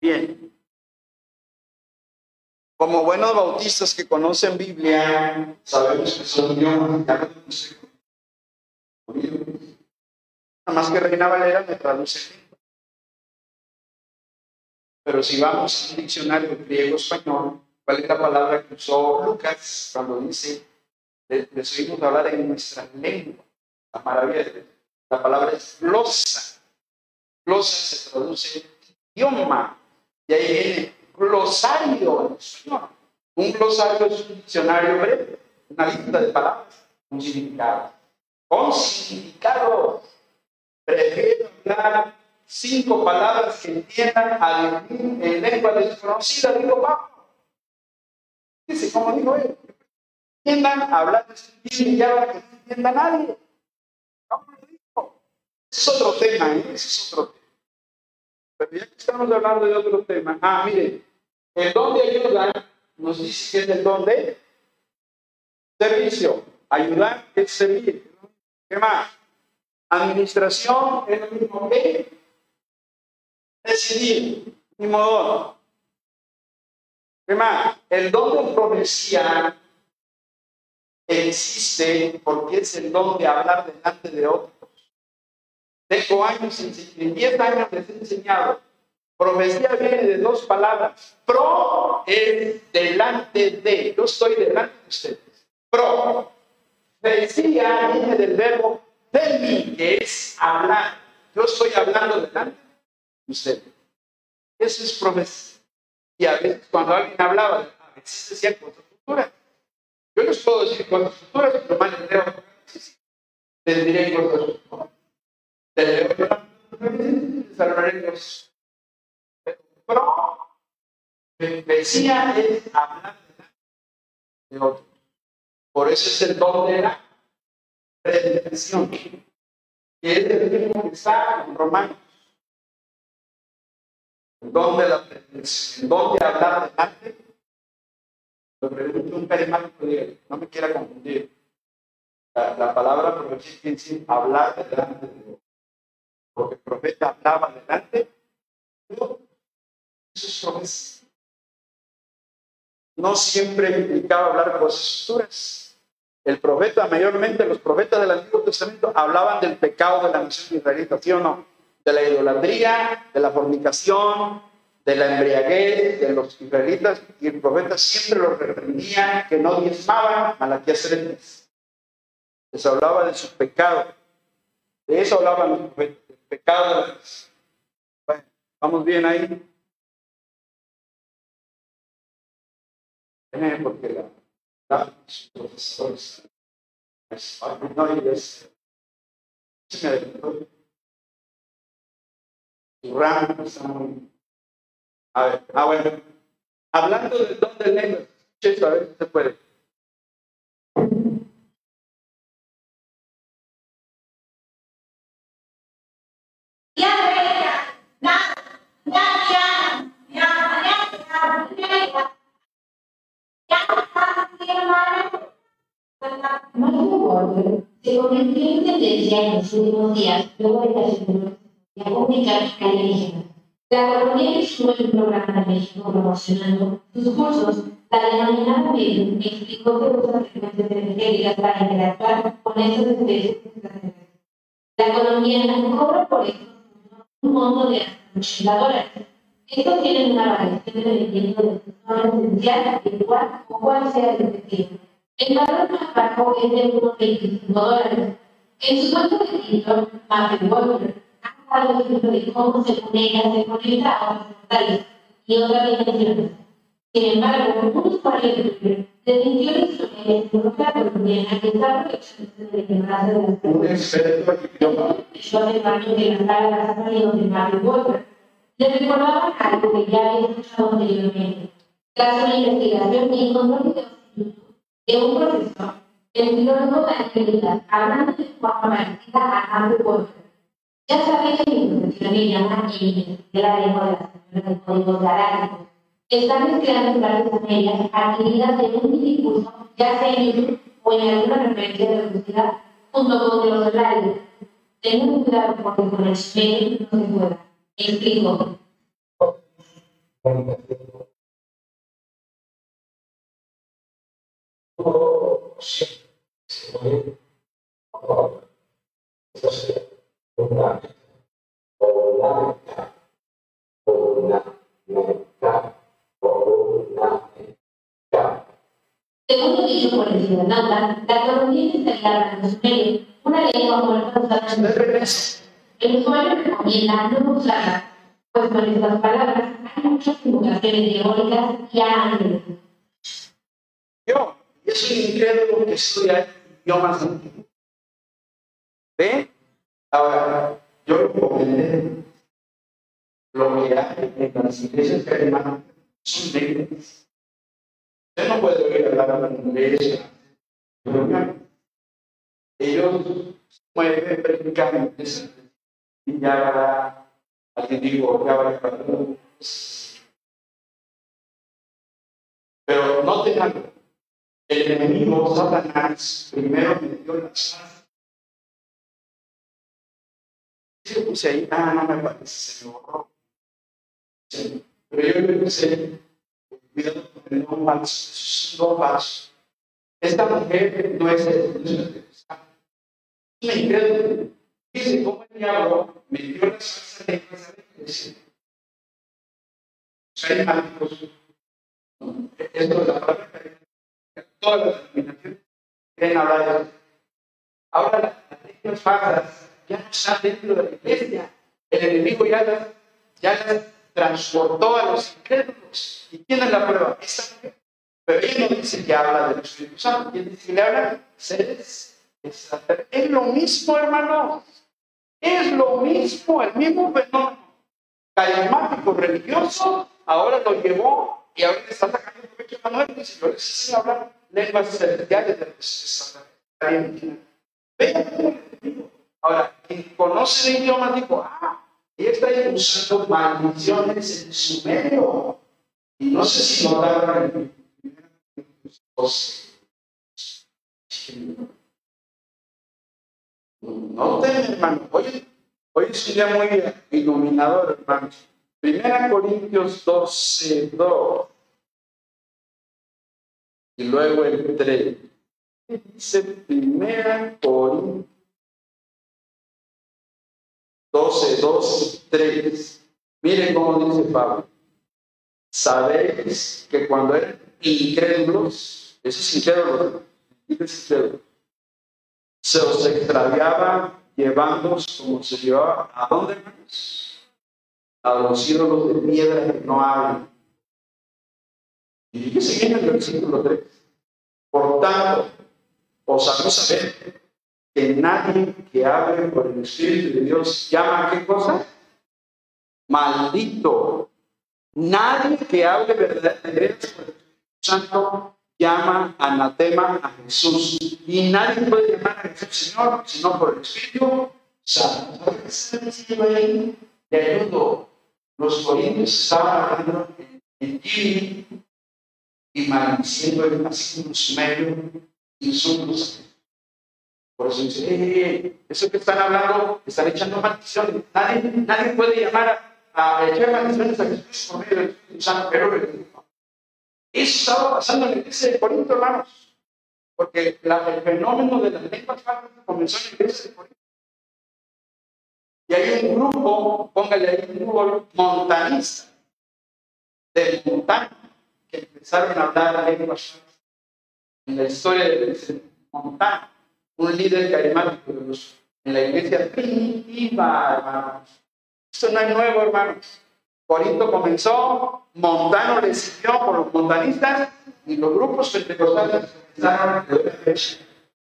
Bien. Como buenos bautistas que conocen Biblia, sabemos que son idiomas. Nada más que Reina Valera me traduce. Pero si vamos al diccionario griego-español, ¿cuál es la palabra que usó Lucas cuando dice, les oímos hablar en nuestra lengua? La maravilla de la palabra es glosa. Glosa se traduce idioma. Y ahí viene glosario en. Un glosario es un diccionario breve, una lista de palabras con significado. Con significado. Prefiero hablar cinco palabras que entiendan a en lengua desconocida, digo Pablo. Dice, como dijo él, entiendan hablar de y ya que no entienda nadie. Es otro tema, ¿eh? es otro tema. Pero ya que estamos hablando de otro tema, ah, mire, el don de ayuda nos dice que es el don de servicio. Ayudar es servir. ¿Qué más? Administración es lo mismo que decidir. Ni modo. ¿Qué más? El don de profecía existe porque es el don de hablar delante de otros. Tengo años, en 10 años les he enseñado. Profecía viene de dos palabras. Pro es delante de. Yo estoy delante de ustedes. Pro. Profecía viene del verbo mí, que es hablar. Yo estoy hablando delante de ustedes. Eso es profecía. Y a veces cuando alguien hablaba, a veces decía cosas futuras. Yo les puedo decir cosas futuras, pero más les diré futuras profecía es hablar de otro. Por eso es el don de la redención, que es el mismo que está en Romanos. El don de la redención, el don de hablar delante. Lo pregunto un carismático, no me quiera confundir. La, la palabra profecía quiere decir hablar delante de Dios porque el profeta hablaba delante, no siempre implicaba hablar cosas futuras. El profeta, mayormente los profetas del Antiguo Testamento, hablaban del pecado de la nación israelita, ¿sí o no? De la idolatría, de la fornicación, de la embriaguez de los israelitas, y el profeta siempre los reprendía que no diezmaban Malaquías 3. Les hablaba de su pecado. De eso hablaban los profetas pecado. Bueno, vamos bien ahí. Porque la, la muy. A ver, ah, bueno. Hablando del don de lenguas, a ver si se puede. Se convirtió en tendencia en los últimos días luego de la Segunda Comunicar alienígena. La colonia en un programa de México promocionando sus cursos. La denominada Medium explicó que usa frecuencias energéticas para interactuar con estas especies. La colombiana cobra por esto un monto de hasta 80 dólares. Estos tienen una variación dependiendo de su zona esencial, igual o cual sea el objetivo. El valor más bajo es de unos 25 dólares. En su cuenta de Twitter, Matthew Walker ha dado ejemplo de cómo se ella se conecta a otros portales y otras dimensiones. Sin embargo, un usuario de Twitter desmintió la historia de la colombiana que está aprovechándose de ignorancia de las personas. Yo afirmando que las palabras salido de Matthew Walker le recordaban algo que ya había escuchado anteriormente. Tras una investigación encontró videos de un profesor, el filósofo Daniel hablando de forma parecida a Walker. Ya sabéis que mi profesión me llama y de la lengua de las de códigos galácticos. Están mezclando gracias a ellas actividades de un discurso, ya sea en YouTube o en alguna referencia reducida, junto con los horarios. Tengan cuidado porque con el sueño no se juega. Explico. Según lo dicho por el ciudadano, la economía instalará en los medios una lengua muerta usada en El usuario recomienda no usarla, pues con estas palabras hay muchas invocaciones teóricas y ángeles. Yo soy incrédulo que estudia idiomas antiguos. ¿Ve? Ahora, yo recomiendo lo que hay en las iglesias carismáticas son negras. Usted no puede oír hablar en inglés. Ellos mueven prácticamente y ya alguien dijo, ya va Pero no tengan el enemigo Satanás primero metió las manos. Se puse ahí, ah, no me parece, se me borró. Pero yo le puse cuidado con el no falso. Esta mujer no es el me incrédulo. Dice, ¿cómo el diablo metió las falsas lenguas a la iglesia? Los animáticos. Esto es la palabra todas las denominaciones quieren hablar de Ahora las lenguas falsas ya no están dentro de la iglesia. El enemigo ya las, ya las transportó a los incrédulos. ¿Y quién es la prueba? Mujer. Pero ella no dice que habla del Espíritu Santo, ella dice que le habla seres es lo mismo, hermano. Es lo mismo, el mismo fenómeno carismático religioso, ahora lo llevó y ahora está sacando provecho a Manuel. Dice, yo les hablar lenguas celestiales de los Vean Ahora, quien conoce el idioma dijo, ah, ella está usando maldiciones en su medio. Y no sé si notaron no temen, hermano. Hoy, hoy es un día muy iluminador, hermano. Primera Corintios 12, 2. Y luego 3. Dice Primera Corintios 12, 2 3. Miren cómo dice Pablo. Sabéis que cuando eran incrédulos, eso es incrédulo se os extraviaba llevándoos como se llevaba a dónde a los ídolos de piedra que no hablan. Y sigue en el versículo 3. Por tanto, os hago saber que nadie que hable por el Espíritu de Dios llama a qué cosa? Maldito. Nadie que hable verdad por el Espíritu Santo llama anatema a Jesús. Y nadie puede llamar a Jesús Señor, sino por el Espíritu Santo. De ayudo, los corintios estaban hablando en ti y maldiciendo así como su medio insultos. Por eso dice, eh, eso que están hablando, están echando maldiciones. Nadie, nadie puede llamar a, a echar maldiciones a Jesús por medio del Santo, eso estaba pasando en la iglesia de Corinto, hermanos. Porque el fenómeno de las lenguas comenzó en la iglesia de Corinto. Y hay un grupo, póngale ahí un grupo montanista, de montaña, empezaron a hablar lenguas. En la historia de de Montana, un líder carismático de los, en la iglesia primitiva, hermanos. Esto no es nuevo, hermanos. Corinto comenzó, Montano le siguió por los montanistas y los grupos pentecostales comenzaron en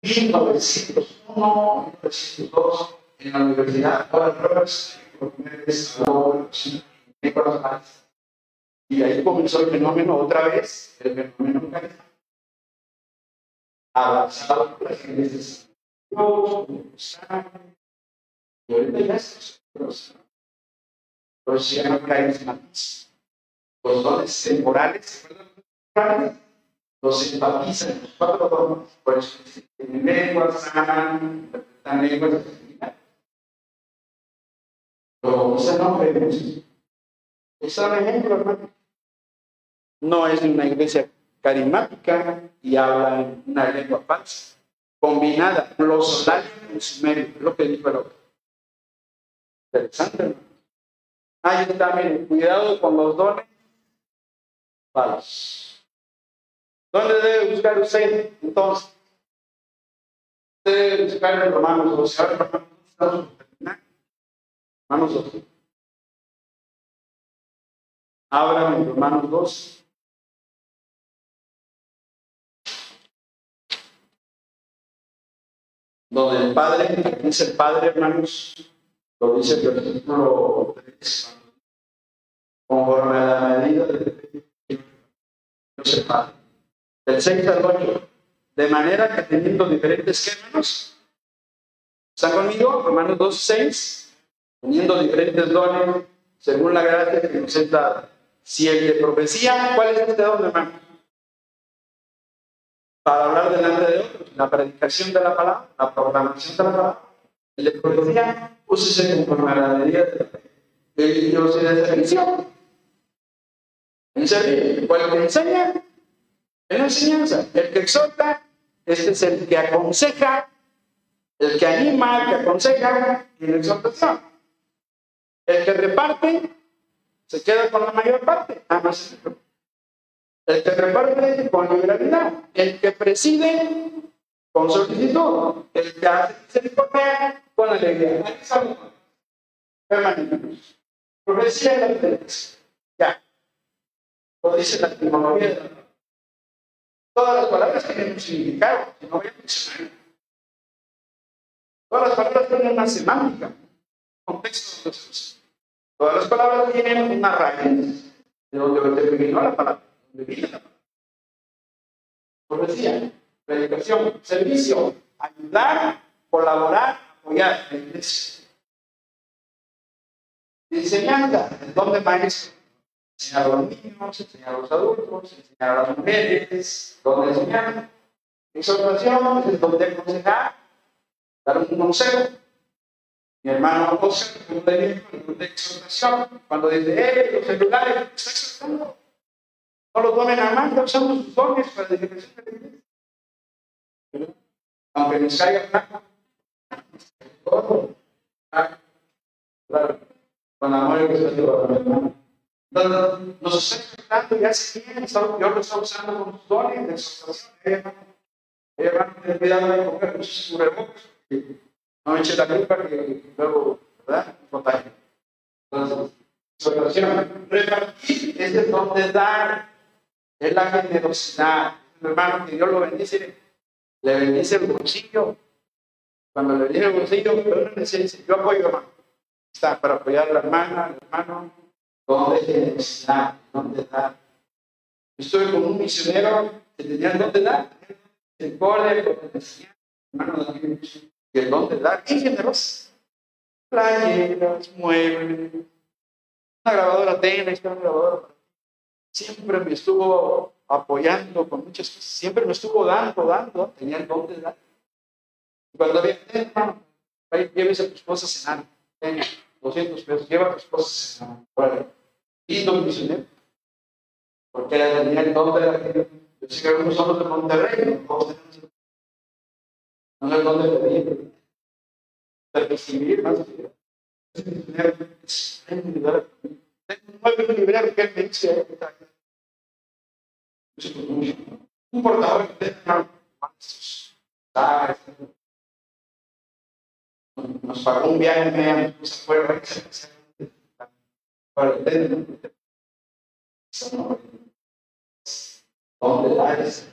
1901, 1902 en la Universidad Nicolás Y ahí comenzó el fenómeno otra vez, el fenómeno. Avanzado por las iglesias. Y ahorita ya es eso se llama carismatismo. Los dones temporales, los enfatizan los cuatro dones. Por eso en lenguas sanan, interpretan lenguas Pero ese nombre es un ejemplo, hermano. No es una iglesia carismática y habla en una lengua falsa, combinada, los medio, lo que dijo el otro. Interesante, hermano. Ahí está, miren, cuidado con los dones falsos. ¿Dónde debe buscar usted entonces? Debe buscar en Romanos 12. Ahora, Romanos 12, Romanos 12. Ábrame en Romanos 12. Donde el Padre, dice el Padre, hermanos, lo dice el versículo 3, conforme a la medida de Dios el Padre. Del 6 al 8. De manera que teniendo diferentes géneros, ¿están conmigo? Romanos 2, 6. Teniendo diferentes dones, según la gracia que nos es dada. Si el de profecía, ¿cuál es este don, hermano? Para hablar delante de otros, la predicación de la palabra, la proclamación de la palabra. El de profecía, úsese conforme a la medida de Dios y de servicio. En ¿cuál que enseña? En la enseñanza. El que exhorta, este es el que aconseja, el que anima, el que aconseja en la exhortación. El que reparte, se queda con la mayor parte. Nada El que reparte con liberalidad. El que preside con solicitud. El que hace misericordia con alegría. Permanente. Profecía de la Ya. Lo dice la etimología Todas las palabras tienen un significado, si no. Todas las palabras tienen una semántica, contexto Todas las palabras tienen una raíz de donde vino la palabra, la palabra. Profecía, predicación, servicio, ayudar, colaborar, apoyar la iglesia. Enseñanza, el don de enseñar a los niños, enseñar a los adultos, enseñar a las mujeres, donde enseñar. Exhortación es donde aconsejar, dar un consejo. Mi hermano José, un de exhortación, cuando dice, ¡eh, los celulares! Está. No lo tomen a mano, usamos sus dones para la de la iglesia. Aunque blanco, todo. Con amor respeto para mi hermano. Nos está exhortando y hace bien, Dios lo usando con dones de exhortación. De sus cubrebocas, no eche la culpa que luego, ¿verdad? Contagia. Entonces. Repartir es el don de dar, es la generosidad. Hermano, que Dios lo bendice, le bendice el bolsillo. Cuando le bendice el bolsillo, yo apoyo, hermano. Está para apoyar a la hermana, al hermano ¿Dónde generosidad? ¿Dónde dar? Estuve con un misionero que tenía dónde dar. El cole, hermano David, que dónde dar, bien generoso. Playeras, muebles, una grabadora tenis, una grabadora. Siempre me estuvo apoyando con muchas cosas. Siempre me estuvo dando, dando. Tenía el don dar. Y cuando había, hermano, llévese a tu esposa a cenar. Ten 200 pesos, lleva a tu esposa a cenar y don misionero. Porque tenía el don de la Yo sé que algunos somos de Monterrey, no tenemos no es el don de pedir, de recibir más. Tengo nueve libreros que me dice, un portador nos pagó un viaje, me puse afuera, ¿Dónde das?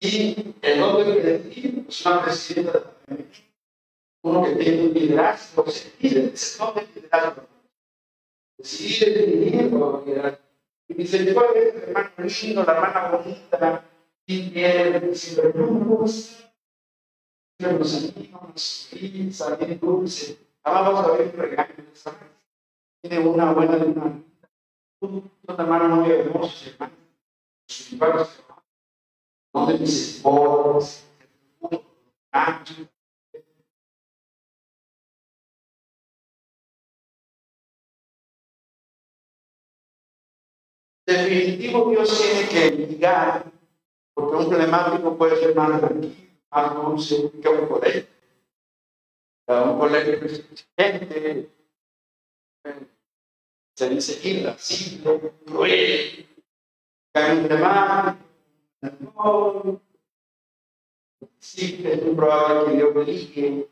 Y el nombre que decir es una presidenta uno que tiene un liderazgo, decidir ese nombre de liderazgo. Decidir o liderazgo. Y dice, el hermano lindo, la hermana bonita, y viene diciendo, no, no, los amigos, feliz, bien dulce. Vamos a ver de esa tiene una buena una, un hermano. Muy hermoso, hermano, hermanos, donde mis esposos, Definitivo Dios tiene que ligar, porque un problemático puede ser más tranquilo, más dulce que un colegio. Un colegio es exigente, se dice irascible, cruel, un no, sí, es muy probable que Dios me elige,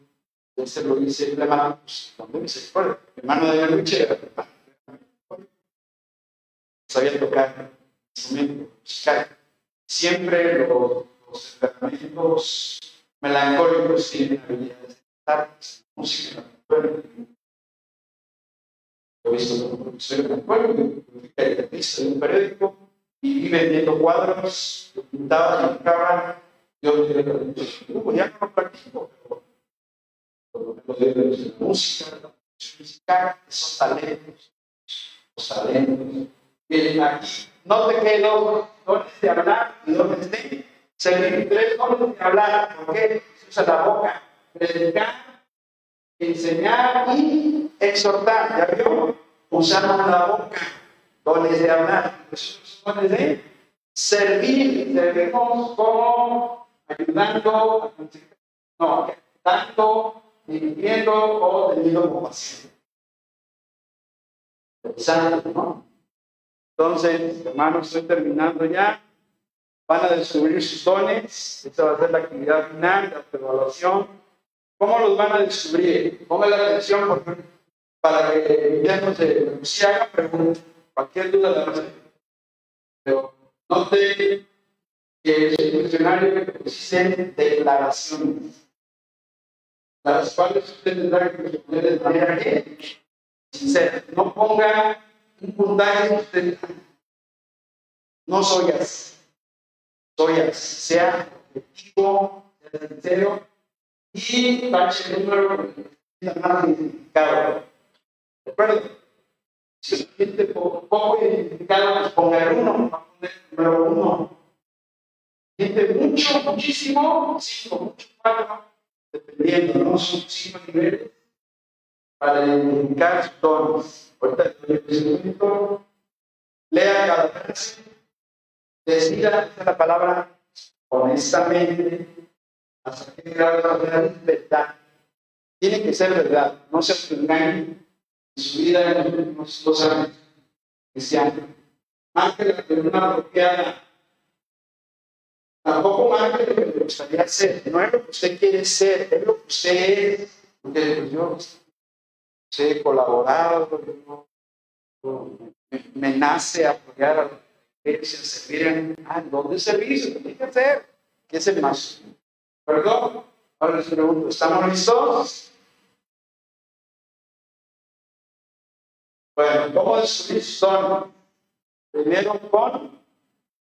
entonces lo dice emblemáticos, cuando dice, bueno, hermano de la lucha, sabía tocar instrumento musical. Siempre los, los melancólicos tienen habilidades de cantar, música, Lo he visto como profesor de melancólico, caricaturista de un periódico, y vendiendo cuadros, y pintaba. Yo me quedé con el ya no lo practico, pero lo menos de la música, la música, esos talentos, los talentos no te quedo dones de hablar y dones de servir. Tres dones de hablar, ¿por qué? Se usa la boca. Predicar, enseñar y exhortar. ¿Ya vio? Usamos la boca, dones de hablar. Esos dones de servir. Servimos como ayudando, no, dando, dirigiendo o teniendo compasión. Santo, ¿no? Entonces, hermanos, estoy terminando ya. Van a descubrir sus dones. Esta va a ser la actividad final, la evaluación. ¿Cómo los van a descubrir? Pongan atención porque, para que veamos de si hagan preguntas. Cualquier duda la a Pero note que un cuestionario consiste declaraciones, las cuales usted tendrá que responder de manera que sincera. No ponga un puntaje no soy así. Soy así. Sea objetivo, sea sincero y el número más identificado. ¿De acuerdo? Si se siente poco, identificado, pues ponga el va a poner el número uno. Siente mucho, muchísimo, cinco, mucho, cuatro, dependiendo, ¿no? Son cinco niveles para identificar sus dones. Ahorita el lea cada frase, decida la palabra honestamente, hasta que la verdad. Tiene que ser verdad, no se engañen en su vida en los últimos dos años cristianos. Marque la una apropiada. Tampoco marque lo que le gustaría ser. No es lo que usted quiere ser, es lo que usted es. Porque pues, yo se he colaborado, me, nace apoyar a la iglesia, servir en ah, ¿dónde servicio? ¿Qué tiene que hacer? ¿Qué es el más? ¿Perdón? Ahora les pregunto, ¿estamos listos? Bueno, ¿cómo descubrir son? Primero con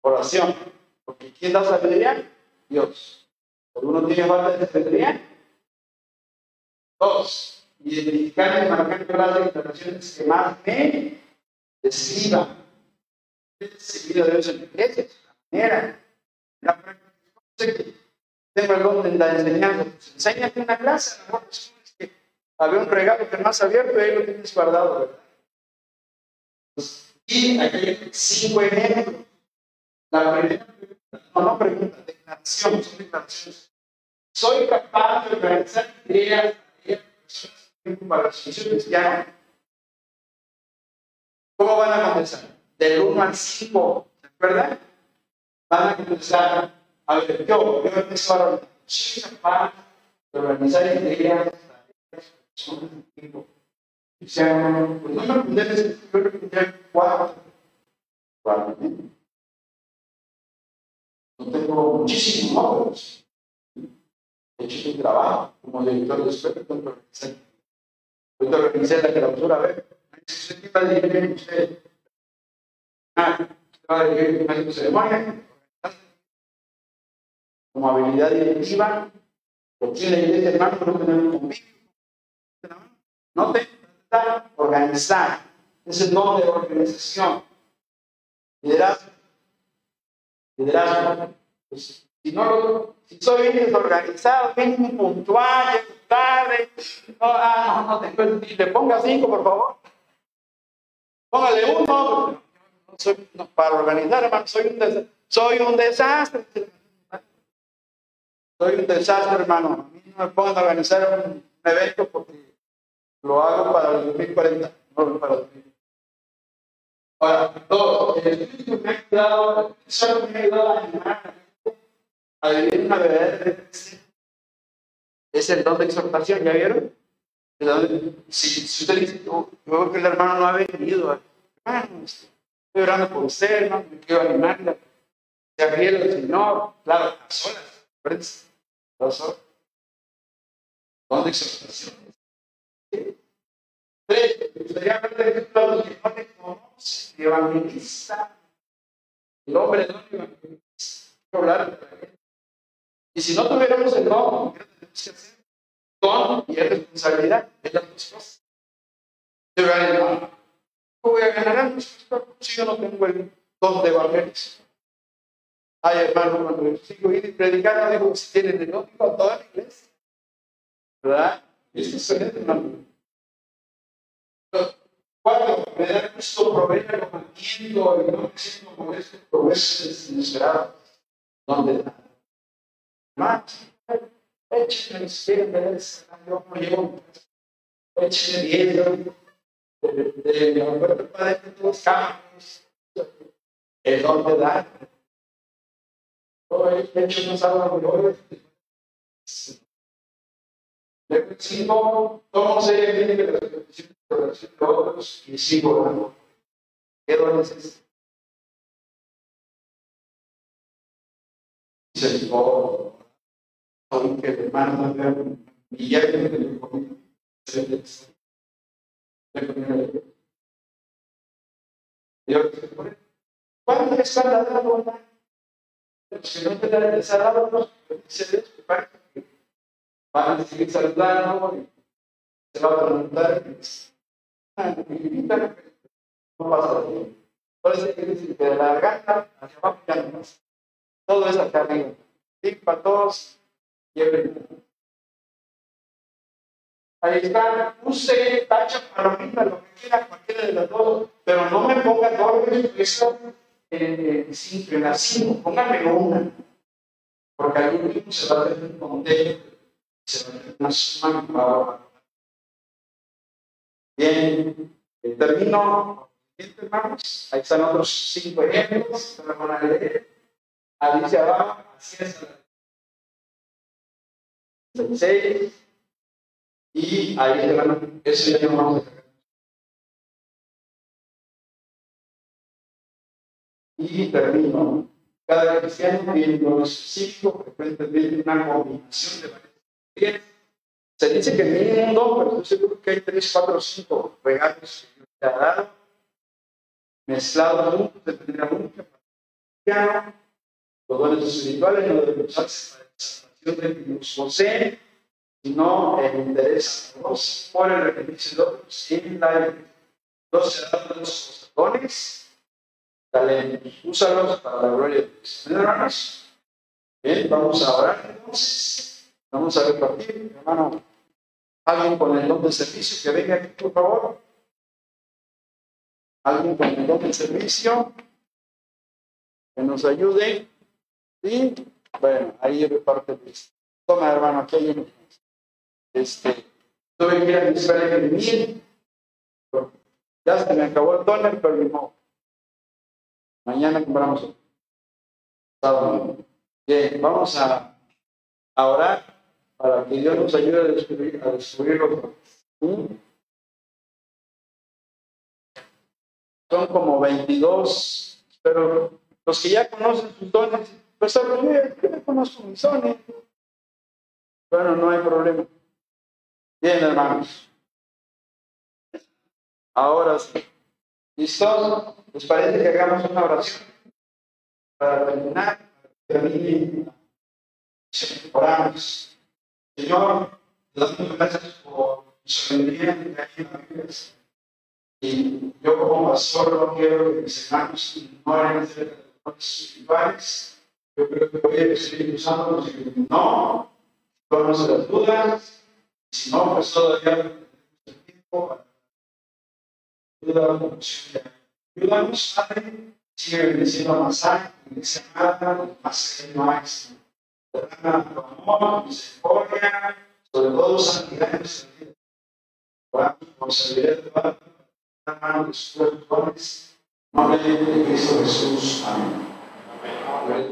oración. Porque ¿quién da sabiduría? Dios. ¿Alguno tiene falta de sabiduría? Dos identificar y marcar las declaraciones que más me describan. Seguido de eso en la iglesia, de manera. La práctica. que tengo don de la enseñanza. Pues enséñate una clase, a lo es que había un regalo que no has abierto y ahí lo tienes guardado, ¿verdad? Pues, y aquí hay cinco ejemplos. La primera no, no pregunta, declaración, son declaraciones. Soy capaz de organizar ideas, personas para la cristiana, ¿cómo van a contestar? Del 1 al 5, ¿se acuerdan? Van a contestar, a ver, yo, yo empiezo a soy de organizar tipo. O sea, pues no me responder yo cuatro. Cuatro. No tengo muchísimos módulos. He trabajo como director de escuela, organizar Ahorita organicé la clausura, a ver. ¿Usted va a dirigir? Ah, usted va a dirigir una ceremonia. Como habilidad directiva, porque en la iglesia, hermano, no tenemos convivio. No te organizar. Es el nombre de organización. Liderazgo. Liderazgo. Pues, si no si soy bien desorganizado, bien impuntual, tarde, no, ah, no, no, tengo, le ponga cinco, por favor. Póngale uno. No soy, no, para organizar, hermano, soy un, des, soy un desastre. Soy un desastre, hermano. A mí no me pongan a organizar un evento porque lo hago para el 2040, no para el 2040. Ahora, dos, el Espíritu me ha ayudado, me ha ayudado a animar a vivir una verdadera Es el don de exhortación, ¿ya vieron? Si, si usted dice, yo, yo creo que el hermano no ha venido, hermano, estoy orando por usted, hermano, quiero animarle, se fiel al Señor, claro, a solas, ¿verdad? A solas. Don de exhortación. Tres, me gustaría ejemplo de los que no le conocen, evangelista, el hombre no evangelista, hablar de. Y si no tuviéramos el don, ¿qué tenemos que hacer? Don y responsabilidad, es las dos cosas. Yo voy a ganar, voy a ganar si yo no tengo el don de evangelismo. Ay, hermano, cuando sigo predicando, digo, si tienen el don, digo a toda la iglesia. ¿Verdad? Y eso es excelente, hermano. Cuatro, me da gusto proveer alojamiento y no me siento molesto por veces desesperado. ¿Dónde da? Más, échenle izquierda, yo échenle diez, de la para adentro, todos campos, el dónde da. Hoy. Le de de otros y sigo orando. ¿Qué don es este? El hermano me millares de. ¿Cuánto les van a dar Los que no te dan los se que van a seguir saludando se va a preguntar no pasa nada. Por eso que decir que de la garganta hacia abajo ya no. Todo es arriba. Para todos Ahí está, use, tacha, palomita, lo que quiera, cualquiera de las dos, pero no me ponga doble eso eh, simple, la cinco, póngame una, porque al último se va a tener un contexto, se va a tener una suma para Bien, eh, termino. Hermanos, ahí están otros cinco ejemplos que me van a leer. Ahí se abajo, así es la 6 y ahí se van, eso ya no vamos a. Y termino. Cada cristiano tiene un específico, frecuentemente una combinación de varias Se dice que mundo, pero estoy seguro que hay 3, 4, 5 regalos que Dios te ha dado, mezclados juntos, dependerá mucho. Los dones espirituales no deben usarse para de que nos posee, sino el interés por el beneficio de otros en la Los serán los dones, talentos, úsalos para la gloria de Dios. hermanos? Bien, vamos a orar entonces. Vamos a repartir, hermano. Alguien con el don de servicio que venga aquí, por favor. Alguien con el don de servicio que nos ayude. ¿Sí? Bueno, ahí reparte esto. Toma, hermano, aquí hay un. Este, tuve que ir a buscar el miel. Ya se me acabó el toner, pero no. Mañana compramos. Bien, vamos a, a, orar para que Dios nos ayude a descubrir, a descubrir ¿Mm? Son como 22, pero los que ya conocen sus dones pues me conozco mis zonas. Bueno, no hay problema. Bien, hermanos. Ahora sí. ¿Listos? ¿Les parece que hagamos una oración? Para terminar, oramos. Señor, te damos gracias por la Biblia. Y yo como pastor no quiero que mis hermanos ignoren acerca de los espirituales. Yo creo que hoy el Espíritu Santo nos dice no, conoce las dudas, y si no, pues todavía tenemos el tiempo para ayudar Ayúdanos, Padre, sigue bendiciendo a Masai, bendice a Marta, más que más. amor, misericordia, sobre todo santidad en nuestra vida. Oramos por sabiduría de Padre, la mano de sus dones, nombre de Cristo Jesús. Amén. Amén.